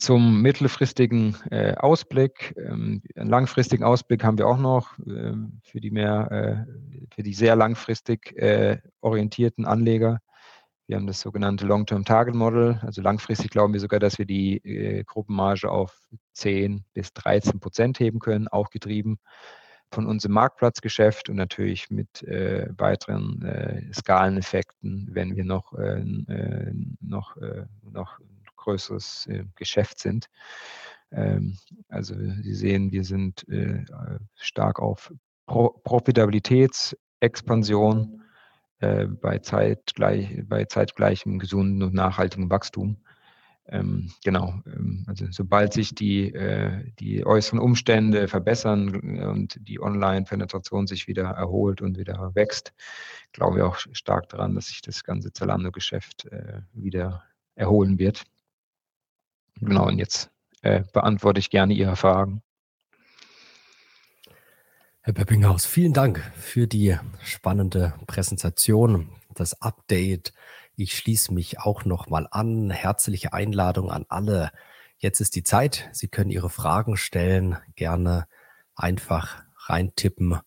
[SPEAKER 1] zum mittelfristigen äh, Ausblick. Ähm, einen langfristigen Ausblick haben wir auch noch ähm, für die mehr, für die sehr langfristig orientierten Anleger. Wir haben das sogenannte Long-Term Target Model. Also langfristig glauben wir sogar, dass wir die äh, Gruppenmarge auf 10 bis 13 Prozent heben können, auch getrieben von unserem Marktplatzgeschäft und natürlich mit äh, weiteren äh, Skaleneffekten, wenn wir noch, äh, äh, noch, äh, noch ein größeres Geschäft sind. Ähm, also Sie sehen, wir sind stark auf Pro Profitabilitätsexpansion äh, bei, zeitgleich, bei zeitgleichem gesunden und nachhaltigem Wachstum. Ähm, genau, ähm, also sobald sich die, äh, die äußeren Umstände verbessern und die Online-Penetration sich wieder erholt und wieder wächst, glauben wir auch stark daran, dass sich das ganze Zalando-Geschäft äh, wieder erholen wird. Genau, und jetzt äh, beantworte ich gerne Ihre Fragen.
[SPEAKER 2] Herr Peppinghaus, vielen Dank für die spannende Präsentation, das Update. Ich schließe mich auch noch mal an. Herzliche Einladung an alle. Jetzt ist die Zeit. Sie können Ihre Fragen stellen, gerne einfach reintippen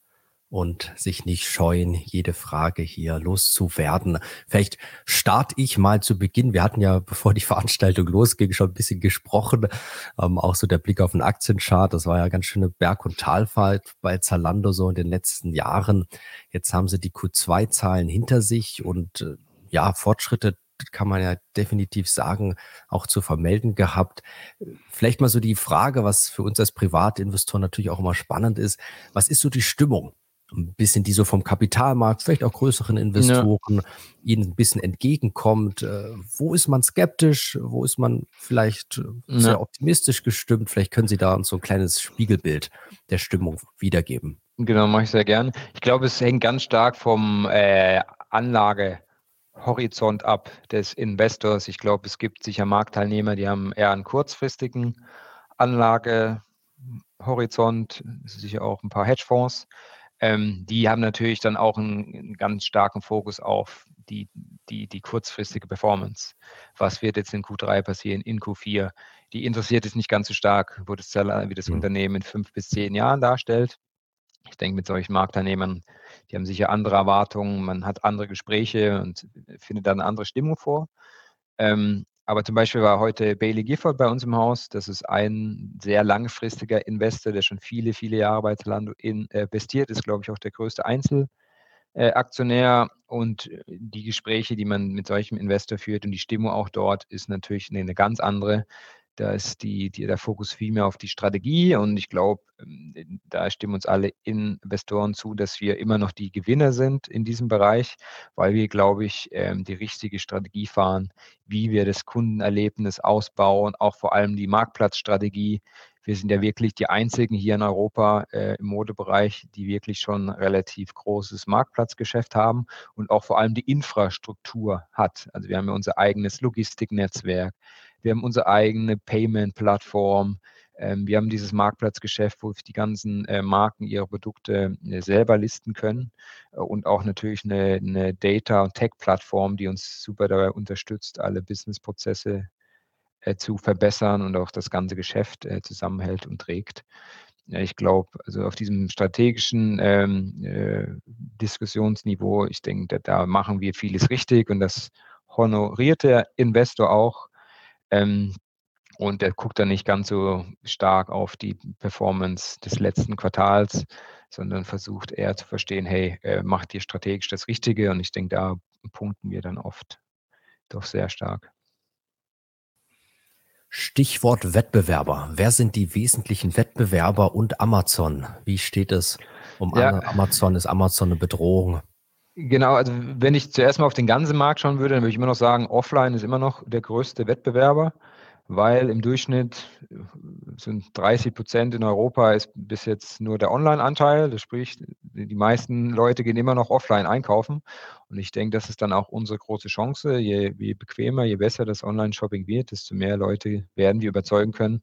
[SPEAKER 2] und sich nicht scheuen, jede Frage hier loszuwerden. Vielleicht starte ich mal zu Beginn. Wir hatten ja, bevor die Veranstaltung losging, schon ein bisschen gesprochen. Ähm, auch so der Blick auf den Aktienchart. Das war ja ganz schöne Berg- und Talfahrt bei Zalando so in den letzten Jahren. Jetzt haben sie die Q2-Zahlen hinter sich und äh, ja, Fortschritte kann man ja definitiv sagen, auch zu vermelden gehabt. Vielleicht mal so die Frage, was für uns als Privatinvestor natürlich auch immer spannend ist. Was ist so die Stimmung ein bisschen die so vom Kapitalmarkt, vielleicht auch größeren Investoren, ja. ihnen ein bisschen entgegenkommt. Äh, wo ist man skeptisch? Wo ist man vielleicht äh, ja. sehr optimistisch gestimmt? Vielleicht können Sie da uns so ein kleines Spiegelbild der Stimmung wiedergeben.
[SPEAKER 1] Genau, mache ich sehr gern. Ich glaube, es hängt ganz stark vom äh, Anlagehorizont ab des Investors. Ich glaube, es gibt sicher Marktteilnehmer, die haben eher einen kurzfristigen Anlagehorizont, sicher auch ein paar Hedgefonds ähm, die haben natürlich dann auch einen, einen, ganz starken Fokus auf die, die, die kurzfristige Performance. Was wird jetzt in Q3 passieren, in Q4? Die interessiert es nicht ganz so stark, wo das, wie das mhm. Unternehmen in fünf bis zehn Jahren darstellt. Ich denke, mit solchen Marktteilnehmern, die haben sicher andere Erwartungen, man hat andere Gespräche und findet dann eine andere Stimmung vor. Ähm, aber zum Beispiel war heute Bailey Gifford bei uns im Haus. Das ist ein sehr langfristiger Investor, der schon viele, viele Jahre bei Zalando investiert ist, glaube ich, auch der größte Einzelaktionär. Und die Gespräche, die man mit solchem Investor führt und die Stimmung auch dort, ist natürlich eine ganz andere. Da ist die, die, der Fokus viel mehr auf die Strategie und ich glaube, ähm, da stimmen uns alle Investoren zu, dass wir immer noch die Gewinner sind in diesem Bereich, weil wir, glaube ich, ähm, die richtige Strategie fahren, wie wir das Kundenerlebnis ausbauen, auch vor allem die Marktplatzstrategie. Wir sind ja wirklich die einzigen hier in Europa äh, im Modebereich, die wirklich schon relativ großes Marktplatzgeschäft haben und auch vor allem die Infrastruktur hat. Also wir haben ja unser eigenes Logistiknetzwerk, wir haben unsere eigene Payment-Plattform. Ähm, wir haben dieses Marktplatzgeschäft, wo die ganzen äh, Marken ihre Produkte äh, selber listen können äh, und auch natürlich eine, eine Data- und Tech-Plattform, die uns super dabei unterstützt, alle Business-Prozesse zu verbessern und auch das ganze Geschäft zusammenhält und trägt. ich glaube, also auf diesem strategischen ähm, äh, Diskussionsniveau, ich denke, da, da, machen wir vieles richtig und das honoriert der Investor auch. Ähm, und er guckt dann nicht ganz so stark auf die Performance des letzten Quartals, sondern versucht eher zu verstehen, hey, äh, macht ihr strategisch das Richtige? Und ich denke, da punkten wir dann oft doch sehr stark.
[SPEAKER 2] Stichwort Wettbewerber. Wer sind die wesentlichen Wettbewerber und Amazon? Wie steht es um ja. Amazon? Ist Amazon eine Bedrohung?
[SPEAKER 1] Genau, also wenn ich zuerst mal auf den ganzen Markt schauen würde, dann würde ich immer noch sagen, offline ist immer noch der größte Wettbewerber weil im Durchschnitt äh, sind 30 Prozent in Europa ist bis jetzt nur der Online-Anteil. Das spricht, die meisten Leute gehen immer noch offline einkaufen. Und ich denke, das ist dann auch unsere große Chance. Je, je bequemer, je besser das Online-Shopping wird, desto mehr Leute werden wir überzeugen können,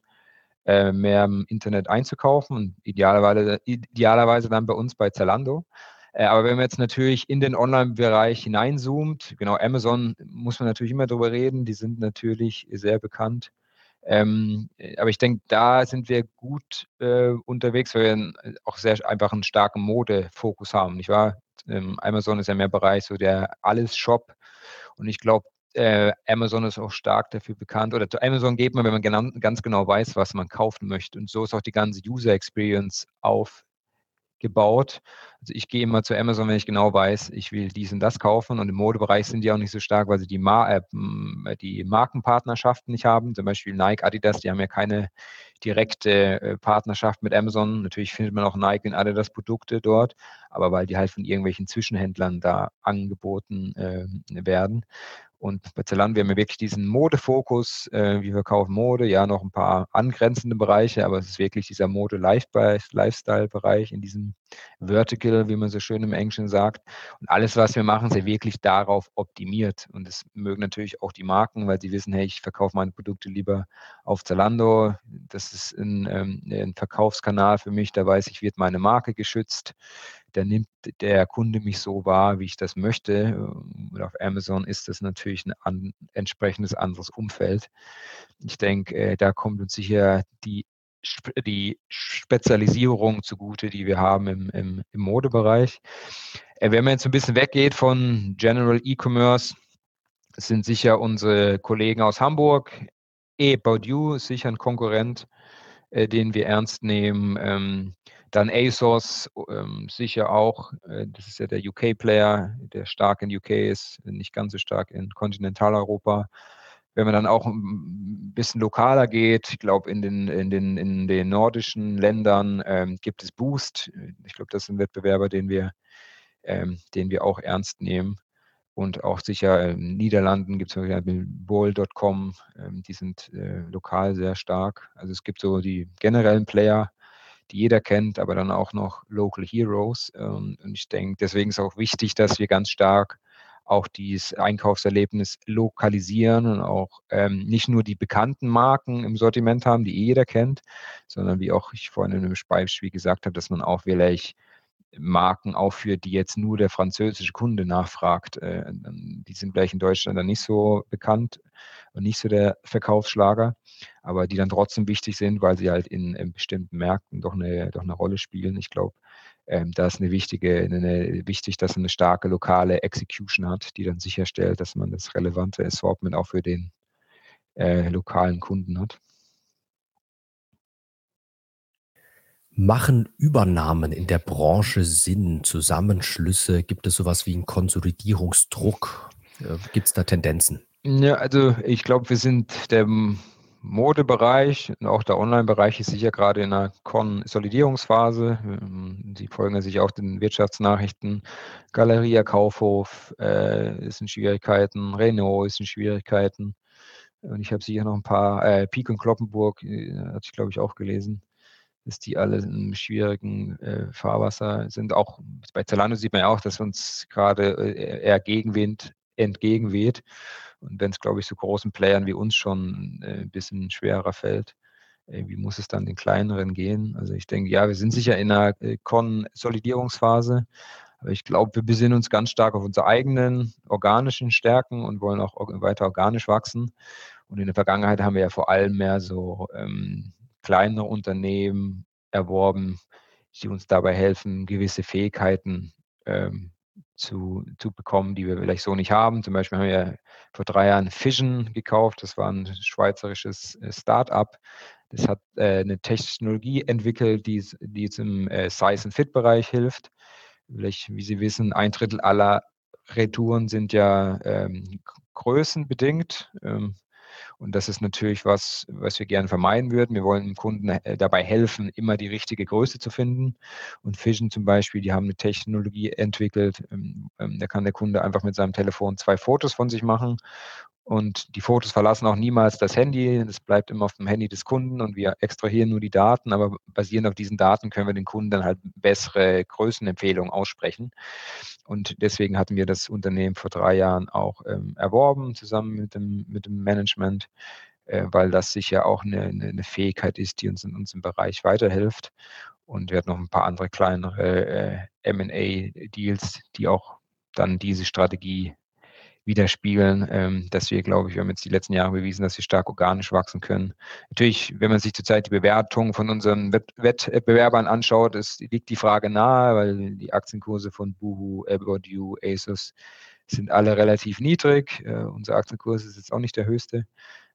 [SPEAKER 1] äh, mehr im Internet einzukaufen und idealerweise, idealerweise dann bei uns bei Zalando. Äh, aber wenn man jetzt natürlich in den Online-Bereich hineinzoomt, genau, Amazon muss man natürlich immer drüber reden, die sind natürlich sehr bekannt. Ähm, äh, aber ich denke, da sind wir gut äh, unterwegs, weil wir auch sehr einfach einen starken Modefokus haben, nicht wahr? Ähm, Amazon ist ja mehr Bereich so der Alles-Shop und ich glaube, äh, Amazon ist auch stark dafür bekannt oder zu Amazon geht man, wenn man genau, ganz genau weiß, was man kaufen möchte und so ist auch die ganze User Experience auf gebaut. Also ich gehe immer zu Amazon, wenn ich genau weiß, ich will dies und das kaufen. Und im Modebereich sind die auch nicht so stark, weil sie die, Mar äh, die Markenpartnerschaften nicht haben. Zum Beispiel Nike, Adidas, die haben ja keine direkte äh, Partnerschaft mit Amazon. Natürlich findet man auch Nike und Adidas Produkte dort, aber weil die halt von irgendwelchen Zwischenhändlern da angeboten äh, werden. Und bei Zalando haben wir wirklich diesen Modefokus. Äh, wir verkaufen Mode, ja, noch ein paar angrenzende Bereiche, aber es ist wirklich dieser Mode-Lifestyle-Bereich in diesem Vertical, wie man so schön im Englischen sagt. Und alles, was wir machen, ist ja wirklich darauf optimiert. Und das mögen natürlich auch die Marken, weil sie wissen, hey, ich verkaufe meine Produkte lieber auf Zalando. Das ist ein, ähm, ein Verkaufskanal für mich, da weiß ich, wird meine Marke geschützt da nimmt der Kunde mich so wahr, wie ich das möchte. Und auf Amazon ist das natürlich ein an, entsprechendes anderes Umfeld. Ich denke, äh, da kommt uns sicher die, die Spezialisierung zugute, die wir haben im, im, im Modebereich. Äh, wenn man jetzt ein bisschen weggeht von General E-Commerce, sind sicher unsere Kollegen aus Hamburg. E-About You ist sicher ein Konkurrent, äh, den wir ernst nehmen. Ähm, dann ASOS ähm, sicher auch, äh, das ist ja der UK-Player, der stark in UK ist, nicht ganz so stark in Kontinentaleuropa. Wenn man dann auch ein bisschen lokaler geht, ich glaube, in den, in, den, in den nordischen Ländern ähm, gibt es Boost. Ich glaube, das ist ein Wettbewerber, den wir, ähm, den wir auch ernst nehmen. Und auch sicher in den Niederlanden gibt es Bol.com, ähm, die sind äh, lokal sehr stark. Also es gibt so die generellen Player, die jeder kennt, aber dann auch noch Local Heroes. Ähm, und ich denke, deswegen ist auch wichtig, dass wir ganz stark auch dieses Einkaufserlebnis lokalisieren und auch ähm, nicht nur die bekannten Marken im Sortiment haben, die eh jeder kennt, sondern wie auch ich vorhin in einem Beispiel gesagt habe, dass man auch vielleicht Marken aufführt, die jetzt nur der französische Kunde nachfragt. Äh, die sind vielleicht in Deutschland dann nicht so bekannt und nicht so der Verkaufsschlager, aber die dann trotzdem wichtig sind, weil sie halt in, in bestimmten Märkten doch eine, doch eine Rolle spielen. Ich glaube, ähm, da ist eine wichtige, eine, wichtig, dass man eine starke lokale Execution hat, die dann sicherstellt, dass man das relevante Assortment auch für den äh, lokalen Kunden hat.
[SPEAKER 2] Machen Übernahmen in der Branche Sinn? Zusammenschlüsse? Gibt es sowas wie einen Konsolidierungsdruck? Äh, Gibt es da Tendenzen?
[SPEAKER 1] Ja, also ich glaube, wir sind der Modebereich und auch der Online-Bereich ist sicher gerade in einer Konsolidierungsphase. Ähm, Sie folgen ja sicher auch den Wirtschaftsnachrichten. Galeria Kaufhof äh, ist in Schwierigkeiten, Renault ist in Schwierigkeiten. Und ich habe sicher noch ein paar, äh, Peak und Kloppenburg, äh, hatte ich glaube ich auch gelesen dass die alle im schwierigen äh, Fahrwasser sind. Auch bei Zalando sieht man ja auch, dass uns gerade äh, eher Gegenwind entgegenweht. Und wenn es, glaube ich, so großen Playern wie uns schon äh, ein bisschen schwerer fällt, wie muss es dann den kleineren gehen? Also ich denke, ja, wir sind sicher in einer äh, Konsolidierungsphase, aber ich glaube, wir besinnen uns ganz stark auf unsere eigenen organischen Stärken und wollen auch weiter organisch wachsen. Und in der Vergangenheit haben wir ja vor allem mehr so ähm, kleinere Unternehmen erworben, die uns dabei helfen, gewisse Fähigkeiten ähm, zu, zu bekommen, die wir vielleicht so nicht haben. Zum Beispiel haben wir vor drei Jahren Fission gekauft. Das war ein schweizerisches äh, Start-up. Das hat äh, eine Technologie entwickelt, die, die jetzt im äh, Size-and-Fit-Bereich hilft. Vielleicht, wie Sie wissen, ein Drittel aller Retouren sind ja ähm, größenbedingt. Ähm, Und das ist natürlich was, was wir gerne vermeiden würden. Wir wollen dem Kunden äh, dabei helfen, immer die richtige Größe zu finden. Und Fission zum Beispiel, die haben eine Technologie entwickelt. Ähm, ähm, da kann der Kunde einfach mit seinem Telefon zwei Fotos von sich machen und die Fotos verlassen auch niemals das Handy. Es bleibt immer auf dem Handy des Kunden und wir extrahieren nur die Daten. Aber basierend auf diesen Daten können wir den Kunden dann halt bessere Größenempfehlungen aussprechen. Und deswegen hatten wir das Unternehmen vor drei Jahren auch ähm, erworben, zusammen mit dem, mit dem Management, äh, weil das sicher auch eine, eine, Fähigkeit ist, die uns in unserem Bereich weiterhilft. Und wir hatten noch ein paar andere kleinere äh, MA-Deals, die auch dann diese Strategie widerspiegeln, ähm, dass wir, glaube ich, wir haben jetzt die letzten Jahre bewiesen, dass wir stark organisch wachsen können. Natürlich, wenn man sich zurzeit die Bewertung von unseren Wettbewerbern anschaut, es liegt die Frage nahe, weil die Aktienkurse von Boohoo, About You, Asus sind alle relativ niedrig. Äh, unser Aktienkurs ist jetzt auch nicht der höchste.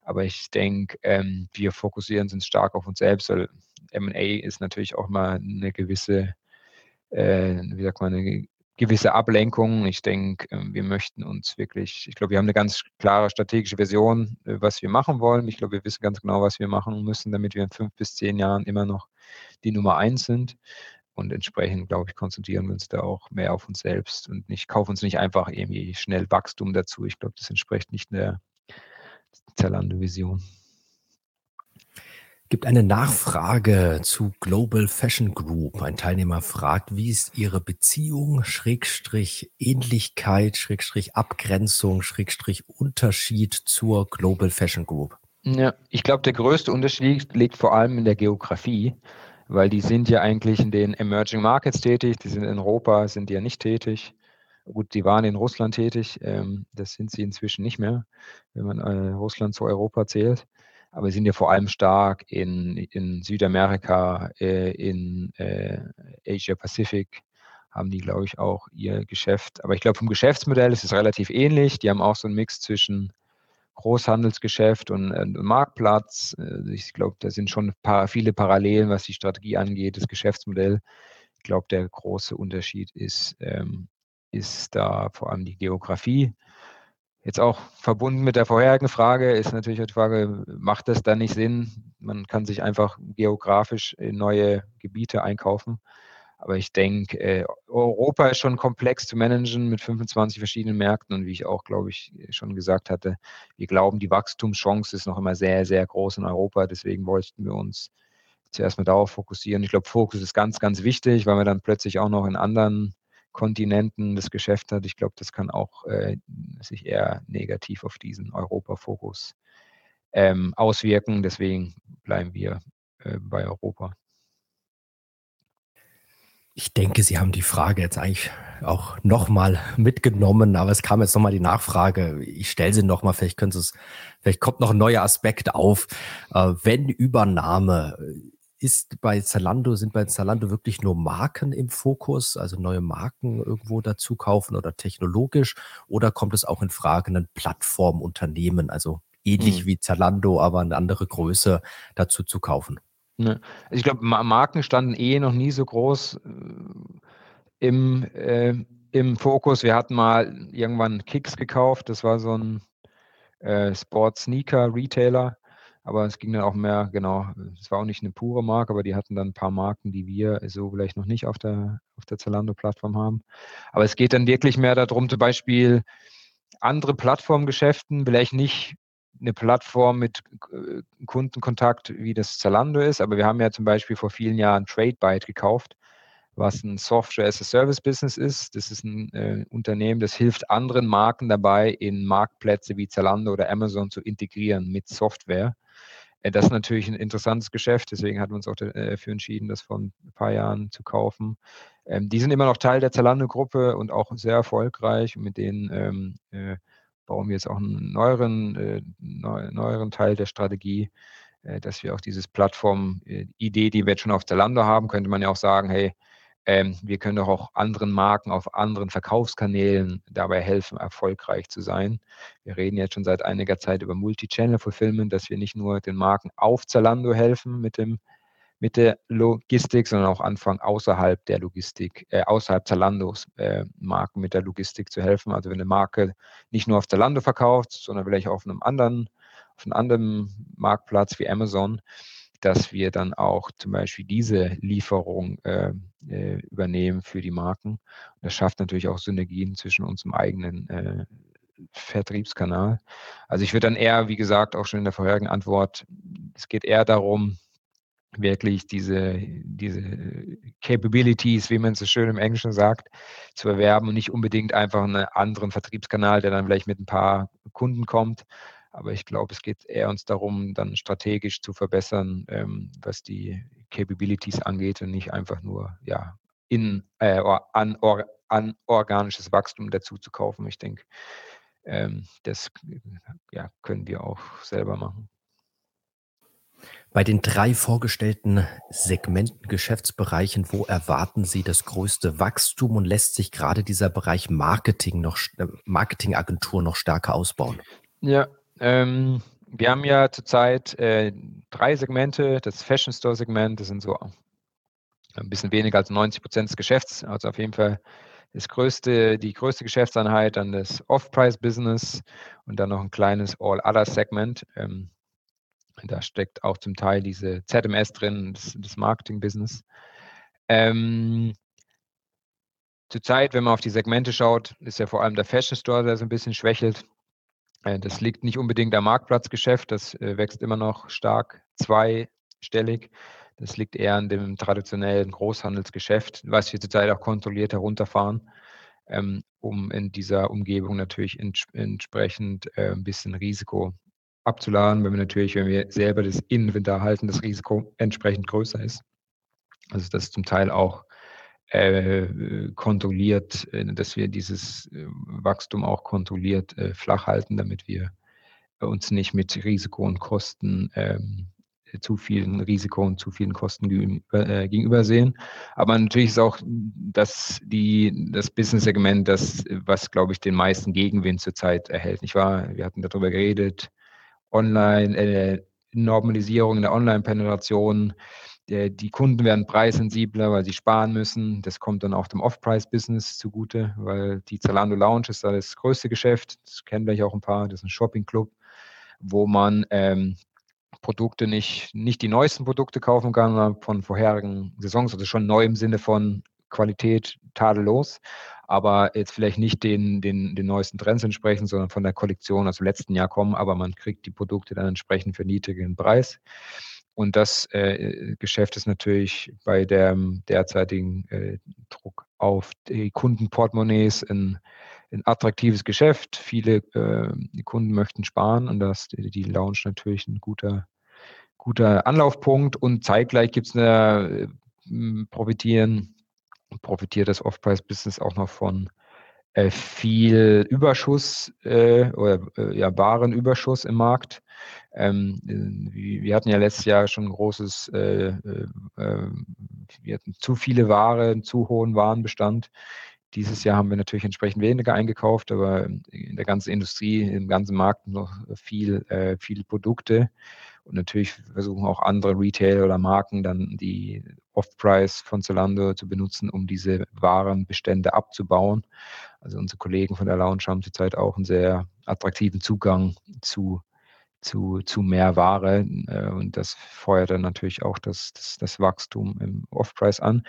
[SPEAKER 1] Aber ich denke, ähm, wir fokussieren uns stark auf uns selbst, weil MA ist natürlich auch mal eine gewisse, äh, wie sagt man, eine gewisse Ablenkungen. Ich denke, ähm, wir möchten uns wirklich, ich glaube, wir haben eine ganz klare strategische Version, äh, was wir machen wollen. Ich glaube, wir wissen ganz genau, was wir machen müssen, damit wir in fünf bis zehn Jahren immer noch die Nummer eins sind. Und entsprechend, glaube ich, konzentrieren wir uns da auch mehr auf uns selbst und nicht, kaufen uns nicht einfach irgendwie schnell Wachstum dazu. Ich glaube, das entspricht nicht der Zalando-Vision
[SPEAKER 2] gibt eine Nachfrage zu Global Fashion Group. Ein Teilnehmer fragt, wie ist Ihre Beziehung, Schrägstrich Ähnlichkeit, Schrägstrich Abgrenzung, Schrägstrich Unterschied zur Global Fashion Group?
[SPEAKER 1] Ja, ich glaube, der größte Unterschied liegt vor allem in der Geografie, weil die sind ja eigentlich in den Emerging Markets tätig, die sind in Europa, sind ja nicht tätig. Gut, die waren in Russland tätig, ähm, das sind sie inzwischen nicht mehr, wenn man äh, Russland zu Europa zählt aber sie sind ja vor allem stark in, in Südamerika, äh, in äh, Asia Pacific, haben die, glaube ich, auch ihr Geschäft. Aber ich glaube, vom Geschäftsmodell ist es relativ ähnlich. Die haben auch so einen Mix zwischen Großhandelsgeschäft und, und Marktplatz. Äh, ich glaube, da sind schon paar, viele Parallelen, was die Strategie angeht, das Geschäftsmodell. Ich glaube, der große Unterschied ist, ähm, ist da vor allem die Geografie. Jetzt auch verbunden mit der vorherigen Frage ist natürlich die Frage, macht es dann nicht Sinn? Man kann sich einfach geografisch in neue Gebiete einkaufen. Aber ich denke, äh, Europa ist schon komplex zu managen mit 25 verschiedenen Märkten. Und wie ich auch, glaube ich, schon gesagt hatte, wir glauben, die Wachstumschance ist noch immer sehr, sehr groß in Europa. Deswegen wollten wir uns zuerst mal darauf fokussieren. Ich glaube, Fokus ist ganz, ganz wichtig, weil wir dann plötzlich auch noch in anderen Kontinenten das Geschäft hat. Ich glaube, das kann auch äh, sich eher negativ auf diesen Europa-Fokus ähm, auswirken. Deswegen bleiben wir äh, bei Europa.
[SPEAKER 2] Ich denke, Sie haben die Frage jetzt eigentlich auch nochmal mitgenommen, aber es kam jetzt nochmal die Nachfrage. Ich stelle sie nochmal, vielleicht können Sie es, vielleicht kommt noch ein neuer Aspekt auf. Äh, wenn Übernahme, ist bei Zalando, sind bei Zalando wirklich nur Marken im Fokus, also neue Marken irgendwo dazu kaufen oder technologisch? Oder kommt es auch in Frage, ein Plattformunternehmen, also ähnlich hm. wie Zalando, aber eine andere Größe dazu zu kaufen?
[SPEAKER 1] Ne. Also ich glaube, Marken standen eh noch nie so groß äh, im, äh, im Fokus. Wir hatten mal irgendwann Kicks gekauft, das war so ein äh, Sport-Sneaker-Retailer aber es ging dann auch mehr, genau, es war auch nicht eine pure Marke, aber die hatten dann ein paar Marken, die wir so vielleicht noch nicht auf der, auf der Zalando-Plattform haben. Aber es geht dann wirklich mehr darum, zum Beispiel andere Plattformgeschäften, vielleicht nicht eine Plattform mit äh, Kundenkontakt, wie das Zalando ist, aber wir haben ja zum Beispiel vor vielen Jahren TradeByte gekauft, was ein Software-as-a-Service-Business ist. Das ist ein äh, Unternehmen, das hilft anderen Marken dabei, in Marktplätze wie Zalando oder Amazon zu integrieren mit Software. Äh, das ist natürlich ein interessantes Geschäft, deswegen hatten wir uns auch dafür entschieden, das vor ein paar Jahren zu kaufen. Ähm, die sind immer noch Teil der Zalando-Gruppe und auch sehr erfolgreich. Mit denen ähm, äh, bauen wir jetzt auch einen neueren, äh, neueren Teil der Strategie, äh, dass wir auch dieses Plattform-Idee, die wir jetzt schon auf Zalando haben, könnte man ja auch sagen, hey, ähm, wir können doch auch anderen Marken auf anderen Verkaufskanälen dabei helfen, erfolgreich zu sein. Wir reden jetzt schon seit einiger Zeit über Multi-Channel Fulfillment, dass wir nicht nur den Marken auf Zalando helfen mit dem mit der Logistik, sondern auch anfangen, außerhalb der Logistik, äh, außerhalb Zalandos äh, Marken mit der Logistik zu helfen. Also wenn eine Marke nicht nur auf Zalando verkauft, sondern vielleicht auf einem anderen von anderem Marktplatz wie Amazon, dass wir dann auch zum Beispiel diese Lieferung äh, äh, übernehmen für die Marken. Das schafft natürlich auch Synergien zwischen unserem eigenen äh, Vertriebskanal. Also ich würde dann eher, wie gesagt, auch schon in der vorherigen Antwort, es geht eher darum, wirklich diese, diese Capabilities, wie man es so schön im Englischen sagt, zu erwerben und nicht unbedingt einfach einen anderen Vertriebskanal, der dann vielleicht mit ein paar Kunden kommt. Aber ich glaube, es geht eher uns darum, dann strategisch zu verbessern, ähm, was die Capabilities angeht und nicht einfach nur ja, in, äh, an, or, an organisches Wachstum dazu zu kaufen. Ich denke, ähm, das ja, können wir auch selber machen.
[SPEAKER 2] Bei den drei vorgestellten Segmenten, Geschäftsbereichen, wo erwarten Sie das größte Wachstum und lässt sich gerade dieser Bereich Marketing noch, äh, Marketingagentur noch stärker ausbauen?
[SPEAKER 1] Ja, ähm, wir haben ja zurzeit äh, drei Segmente. Das Fashion Store Segment, das sind so ein bisschen weniger als 90 Prozent des Geschäfts, also auf jeden Fall das größte, die größte Geschäftseinheit, dann das Off-Price-Business und dann noch ein kleines All-Other-Segment. Ähm, da steckt auch zum Teil diese ZMS drin, das, das Marketing-Business. Ähm, zurzeit, wenn man auf die Segmente schaut, ist ja vor allem der Fashion Store, der so ein bisschen schwächelt. Äh, das liegt nicht unbedingt am Marktplatzgeschäft, das äh, wächst immer noch stark zweistellig. Das liegt eher an dem traditionellen Großhandelsgeschäft, was wir zurzeit auch kontrolliert herunterfahren, ähm, um in dieser Umgebung natürlich entsprechend äh, ein bisschen Risiko abzuladen, weil wir natürlich, wenn wir selber das Inventar halten, das Risiko entsprechend größer ist. Also das zum Teil auch kontrolliert, äh, dass wir dieses äh, Wachstum auch kontrolliert äh, flach halten, damit wir uns nicht mit Risiko und Kosten ähm, zu vielen Risiko und zu vielen Kosten gegenüber, äh, gegenüber sehen. Aber natürlich ist auch das, das Business-Segment das, was, glaube ich, den meisten Gegenwind zurzeit erhält. Nicht wahr? Wir hatten darüber geredet, Online, äh, Normalisierung in der Online-Penetration. Die Kunden werden preissensibler, weil sie sparen müssen. Das kommt dann auch dem Off-Price-Business zugute, weil die Zalando Lounge ist da das größte Geschäft. Das kennen vielleicht auch ein paar. Das ist ein Shopping-Club, wo man ähm, Produkte nicht, nicht die neuesten Produkte kaufen kann, sondern von vorherigen Saisons, also schon neu im Sinne von Qualität tadellos, aber jetzt vielleicht nicht den, den, den neuesten Trends entsprechen, sondern von der Kollektion aus dem letzten Jahr kommen, aber man kriegt die Produkte dann entsprechend für niedrigen Preis. Und das äh, Geschäft ist natürlich bei dem derzeitigen äh, Druck auf die Kundenportemonnaies ein, ein attraktives Geschäft. Viele äh, Kunden möchten sparen und das die, Lounge natürlich ein guter, guter Anlaufpunkt. Und zeitgleich gibt es eine äh, profitieren, profitiert das Off-Price-Business auch noch von viel Überschuss äh, oder äh, ja, Warenüberschuss im Markt. Ähm, wir hatten ja letztes Jahr schon ein großes, äh, äh, wir hatten zu viele Ware, einen zu hohen Warenbestand. Dieses Jahr haben wir natürlich entsprechend weniger eingekauft, aber in der ganzen Industrie, im ganzen Markt noch viel, äh, viele Produkte. Und natürlich versuchen auch andere Retailer oder Marken dann die Off-Price von Zalando zu benutzen, um diese Warenbestände abzubauen. Also unsere Kollegen von der Lounge haben zurzeit auch einen sehr attraktiven Zugang zu, zu, zu mehr Ware. Äh, und das feuert dann natürlich auch das, das, das Wachstum im Off-Price an.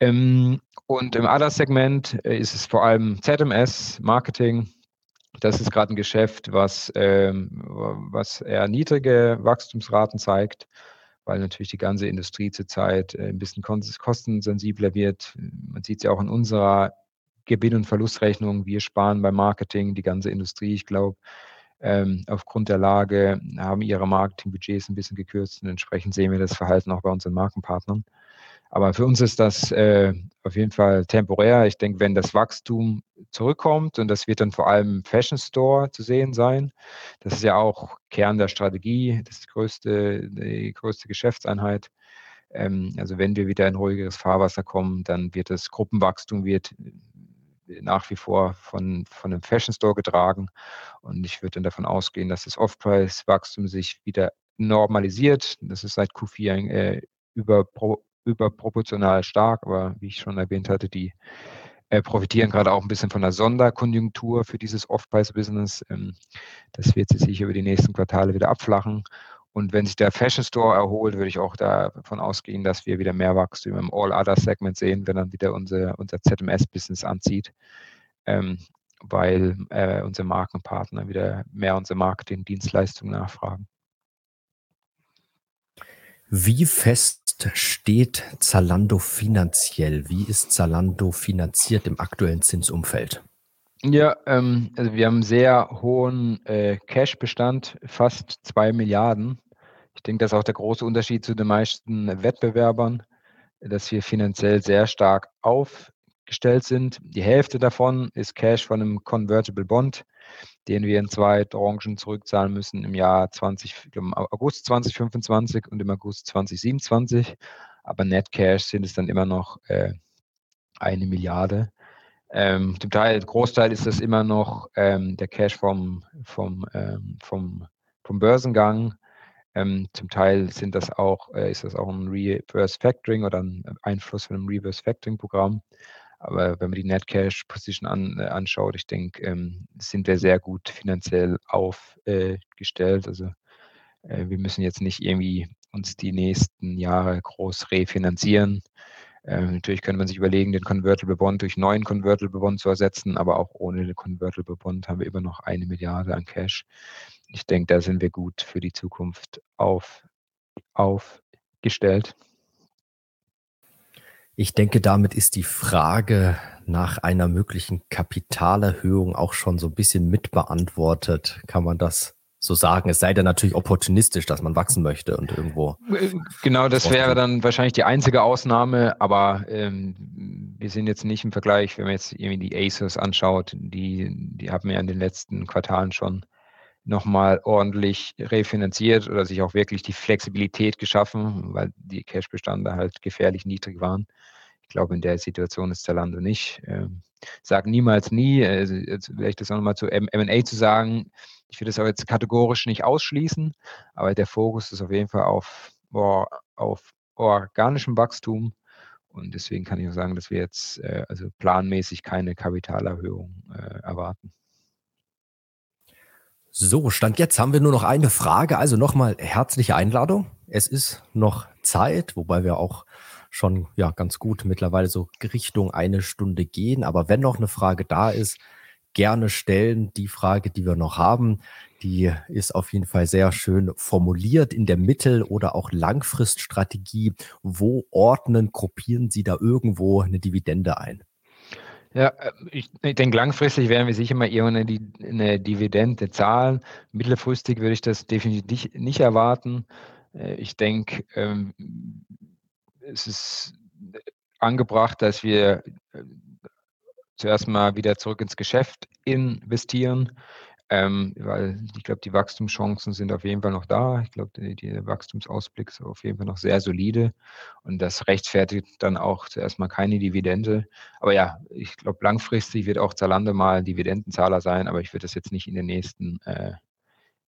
[SPEAKER 1] Ähm, und im Other-Segment äh, ist es vor allem ZMS, Marketing. Das ist gerade ein Geschäft, was, ähm, was eher niedrige Wachstumsraten zeigt, weil natürlich die ganze Industrie zurzeit äh, ein bisschen kostensensibler wird. Man sieht es ja auch in unserer Gewinn- und Verlustrechnung. Wir sparen beim Marketing, die ganze Industrie, ich glaube, ähm, aufgrund der Lage haben ihre Marketingbudgets ein bisschen gekürzt und entsprechend sehen wir das Verhalten auch bei unseren Markenpartnern. Aber für uns ist das äh, auf jeden Fall temporär. Ich denke, wenn das Wachstum zurückkommt, und das wird dann vor allem im Fashion Store zu sehen sein, das ist ja auch Kern der Strategie, das ist größte, die größte Geschäftseinheit. Ähm, also wenn wir wieder in ruhigeres Fahrwasser kommen, dann wird das Gruppenwachstum wird nach wie vor von, von einem Fashion Store getragen. Und ich würde dann davon ausgehen, dass das Off-Price-Wachstum sich wieder normalisiert. Das ist seit Q4 äh, über, überproportional stark, aber wie ich schon erwähnt hatte, die äh, profitieren gerade auch ein bisschen von der Sonderkonjunktur für dieses Off-Price-Business. Ähm, das wird sich über die nächsten Quartale wieder abflachen. Und wenn sich der Fashion Store erholt, würde ich auch davon ausgehen, dass wir wieder mehr Wachstum im All-Other-Segment sehen, wenn dann wieder unser, unser ZMS-Business anzieht, ähm, weil äh, unsere Markenpartner wieder mehr unsere Marketing-Dienstleistungen nachfragen.
[SPEAKER 2] Wie fest steht Zalando finanziell? Wie ist Zalando finanziert im aktuellen Zinsumfeld?
[SPEAKER 1] Ja, ähm, also wir haben einen sehr hohen äh, Cash-Bestand, fast zwei Milliarden. Ich denke, das ist auch der große Unterschied zu den meisten Wettbewerbern, dass wir finanziell sehr stark aufgestellt sind. Die Hälfte davon ist Cash von einem Convertible Bond, den wir in zwei Tranchen zurückzahlen müssen im Jahr 20, im August 2025 und im August 2027. Aber Net Cash sind es dann immer noch äh, eine Milliarde. Ähm, zum Teil, Großteil ist das immer noch ähm, der Cash vom, vom, ähm, vom, vom Börsengang. Ähm, zum Teil sind das auch, äh, ist das auch ein Reverse Factoring oder ein Einfluss von einem Reverse Factoring Programm. Aber wenn man die Net Cash Position an, äh, anschaut, ich denke, ähm, sind wir sehr gut finanziell aufgestellt. Also äh, wir müssen jetzt nicht irgendwie uns die nächsten Jahre groß refinanzieren. Ähm, natürlich könnte man sich überlegen, den Convertible Bond durch neuen Convertible Bond zu ersetzen, aber auch ohne den Convertible Bond haben wir immer noch eine Milliarde an Cash. Ich denke, da sind wir gut für die Zukunft auf, aufgestellt.
[SPEAKER 2] Ich denke, damit ist die Frage nach einer möglichen Kapitalerhöhung auch schon so ein bisschen mitbeantwortet. Kann man das so sagen. Es sei denn natürlich opportunistisch, dass man wachsen möchte und irgendwo.
[SPEAKER 1] Genau, das wäre dann wahrscheinlich die einzige Ausnahme, aber ähm, wir sind jetzt nicht im Vergleich, wenn man jetzt irgendwie die Aces anschaut, die, die haben ja in den letzten Quartalen schon nochmal ordentlich refinanziert oder sich auch wirklich die Flexibilität geschaffen, weil die Cashbestände halt gefährlich niedrig waren. Ich glaube, in der Situation ist Zalando nicht. Ähm, sag niemals nie. Also jetzt vielleicht das auch nochmal zu M&A zu sagen. Ich würde das auch jetzt kategorisch nicht ausschließen, aber der Fokus ist auf jeden Fall auf, auf organischem Wachstum. Und deswegen kann ich auch sagen, dass wir jetzt äh, also planmäßig keine Kapitalerhöhung äh, erwarten.
[SPEAKER 2] So, Stand jetzt haben wir nur noch eine Frage. Also nochmal herzliche Einladung. Es ist noch Zeit, wobei wir auch schon ja ganz gut mittlerweile so Richtung eine Stunde gehen. Aber wenn noch eine Frage da ist, gerne stellen. Die Frage, die wir noch haben, die ist auf jeden Fall sehr schön formuliert in der Mittel- oder auch Langfriststrategie. Wo ordnen, gruppieren Sie da irgendwo eine Dividende ein?
[SPEAKER 1] Ja, äh, ich, ich denke, langfristig werden wir sicher mal irgendeine eine Dividende zahlen. Mittelfristig würde ich das definitiv nicht erwarten. Äh, ich denke, ähm, es ist angebracht, dass wir äh, zuerst mal wieder zurück ins Geschäft investieren, ähm, weil ich glaube, die Wachstumschancen sind auf jeden Fall noch da. Ich glaube, der Wachstumsausblick ist auf jeden Fall noch sehr solide und das rechtfertigt dann auch zuerst mal keine Dividende. Aber ja, ich glaube, langfristig wird auch Zalando mal Dividendenzahler sein, aber ich würde das jetzt nicht in den nächsten, äh,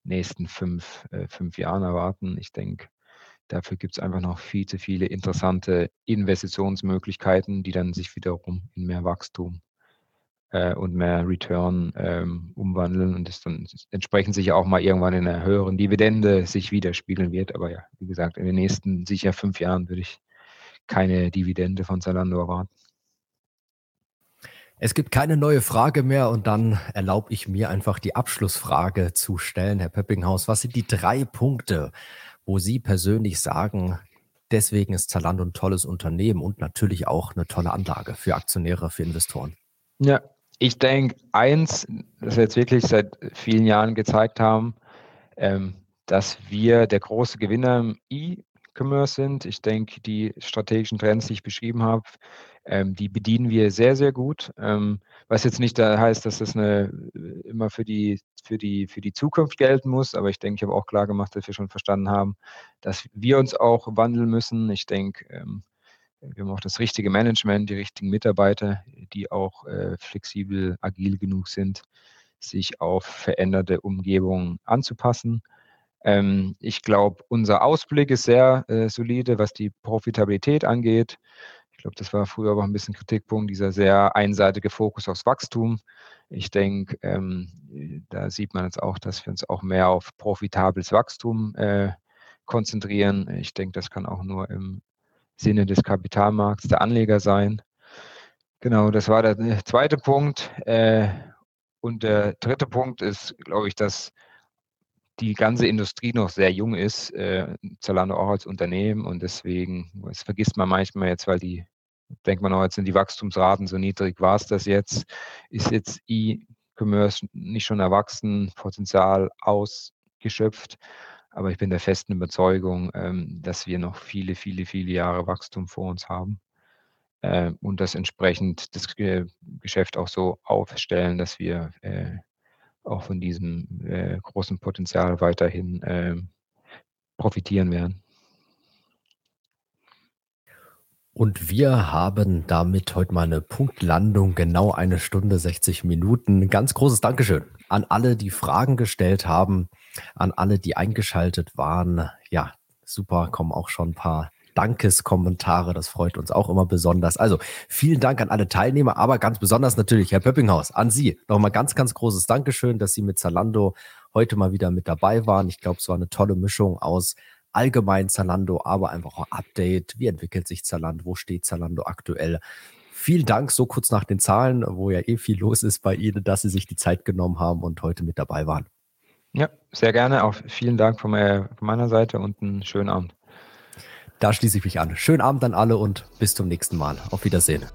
[SPEAKER 1] nächsten fünf, äh, fünf Jahren erwarten. Ich denke, Dafür gibt es einfach noch viel zu viele interessante Investitionsmöglichkeiten, die dann sich wiederum in mehr Wachstum äh, und mehr Return ähm, umwandeln und das dann entsprechend sich auch mal irgendwann in einer höheren Dividende sich widerspiegeln wird. Aber ja, wie gesagt, in den nächsten sicher fünf Jahren würde ich keine Dividende von Zalando erwarten.
[SPEAKER 2] Es gibt keine neue Frage mehr und dann erlaube ich mir einfach die Abschlussfrage zu stellen, Herr Pöppinghaus. Was sind die drei Punkte, wo Sie persönlich sagen, deswegen ist Zalando ein tolles Unternehmen und natürlich auch eine tolle Anlage für Aktionäre, für Investoren?
[SPEAKER 1] Ja, ich denke, eins, das wir jetzt wirklich seit vielen Jahren gezeigt haben, ähm, dass wir der große Gewinner im E-Commerce sind. Ich denke, die strategischen Trends, die ich beschrieben habe, ähm, die bedienen wir sehr, sehr gut. Ähm, was jetzt nicht da heißt, dass das eine, immer für die, für, die, für die Zukunft gelten muss, aber ich denke, ich habe auch klar gemacht, dass wir schon verstanden haben, dass wir uns auch wandeln müssen. Ich denke, ähm, wir haben auch das richtige Management, die richtigen Mitarbeiter, die auch äh, flexibel, agil genug sind, sich auf veränderte Umgebungen anzupassen. Ähm, ich glaube, unser Ausblick ist sehr äh, solide, was die Profitabilität angeht. Ich glaube, das war früher auch ein bisschen Kritikpunkt, dieser sehr einseitige Fokus aufs Wachstum. Ich denke, ähm, da sieht man jetzt auch, dass wir uns auch mehr auf profitables Wachstum äh, konzentrieren. Ich denke, das kann auch nur im Sinne des Kapitalmarkts der Anleger sein. Genau, das war der äh, zweite Punkt. Äh, und der dritte Punkt ist, glaube ich, dass die ganze Industrie noch sehr jung ist, äh, Zalando auch als Unternehmen und deswegen, das vergisst man manchmal jetzt, weil die, denkt man auch, jetzt sind die Wachstumsraten so niedrig, war es das jetzt, ist jetzt E-Commerce nicht schon erwachsen, Potenzial ausgeschöpft, aber ich bin der festen Überzeugung, ähm, dass wir noch viele, viele, viele Jahre Wachstum vor uns haben äh, und das entsprechend das Geschäft auch so aufstellen, dass wir äh, auch von diesem äh, großen Potenzial weiterhin äh, profitieren werden.
[SPEAKER 2] Und wir haben damit heute mal eine Punktlandung, genau eine Stunde 60 Minuten. Ganz großes Dankeschön an alle, die Fragen gestellt haben, an alle, die eingeschaltet waren. Ja, super, kommen auch schon ein paar Dankeskommentare. Das freut uns auch immer besonders. Also vielen Dank an alle Teilnehmer, aber ganz besonders natürlich Herr Pöppinghaus, an Sie. Nochmal ganz, ganz großes Dankeschön, dass Sie mit Zalando heute mal wieder mit dabei waren. Ich glaube, es war eine tolle Mischung aus allgemein Zalando, aber einfach auch Update. Wie entwickelt sich Zalando? Wo steht Zalando aktuell? Vielen Dank, so kurz nach den Zahlen, wo ja eh viel los ist bei Ihnen, dass Sie sich die Zeit genommen haben und heute mit dabei waren.
[SPEAKER 1] Ja, sehr gerne. Auch vielen Dank von meiner Seite und einen schönen Abend.
[SPEAKER 2] Da schließe ich mich an. Schönen Abend an alle und bis zum nächsten Mal. Auf Wiedersehen.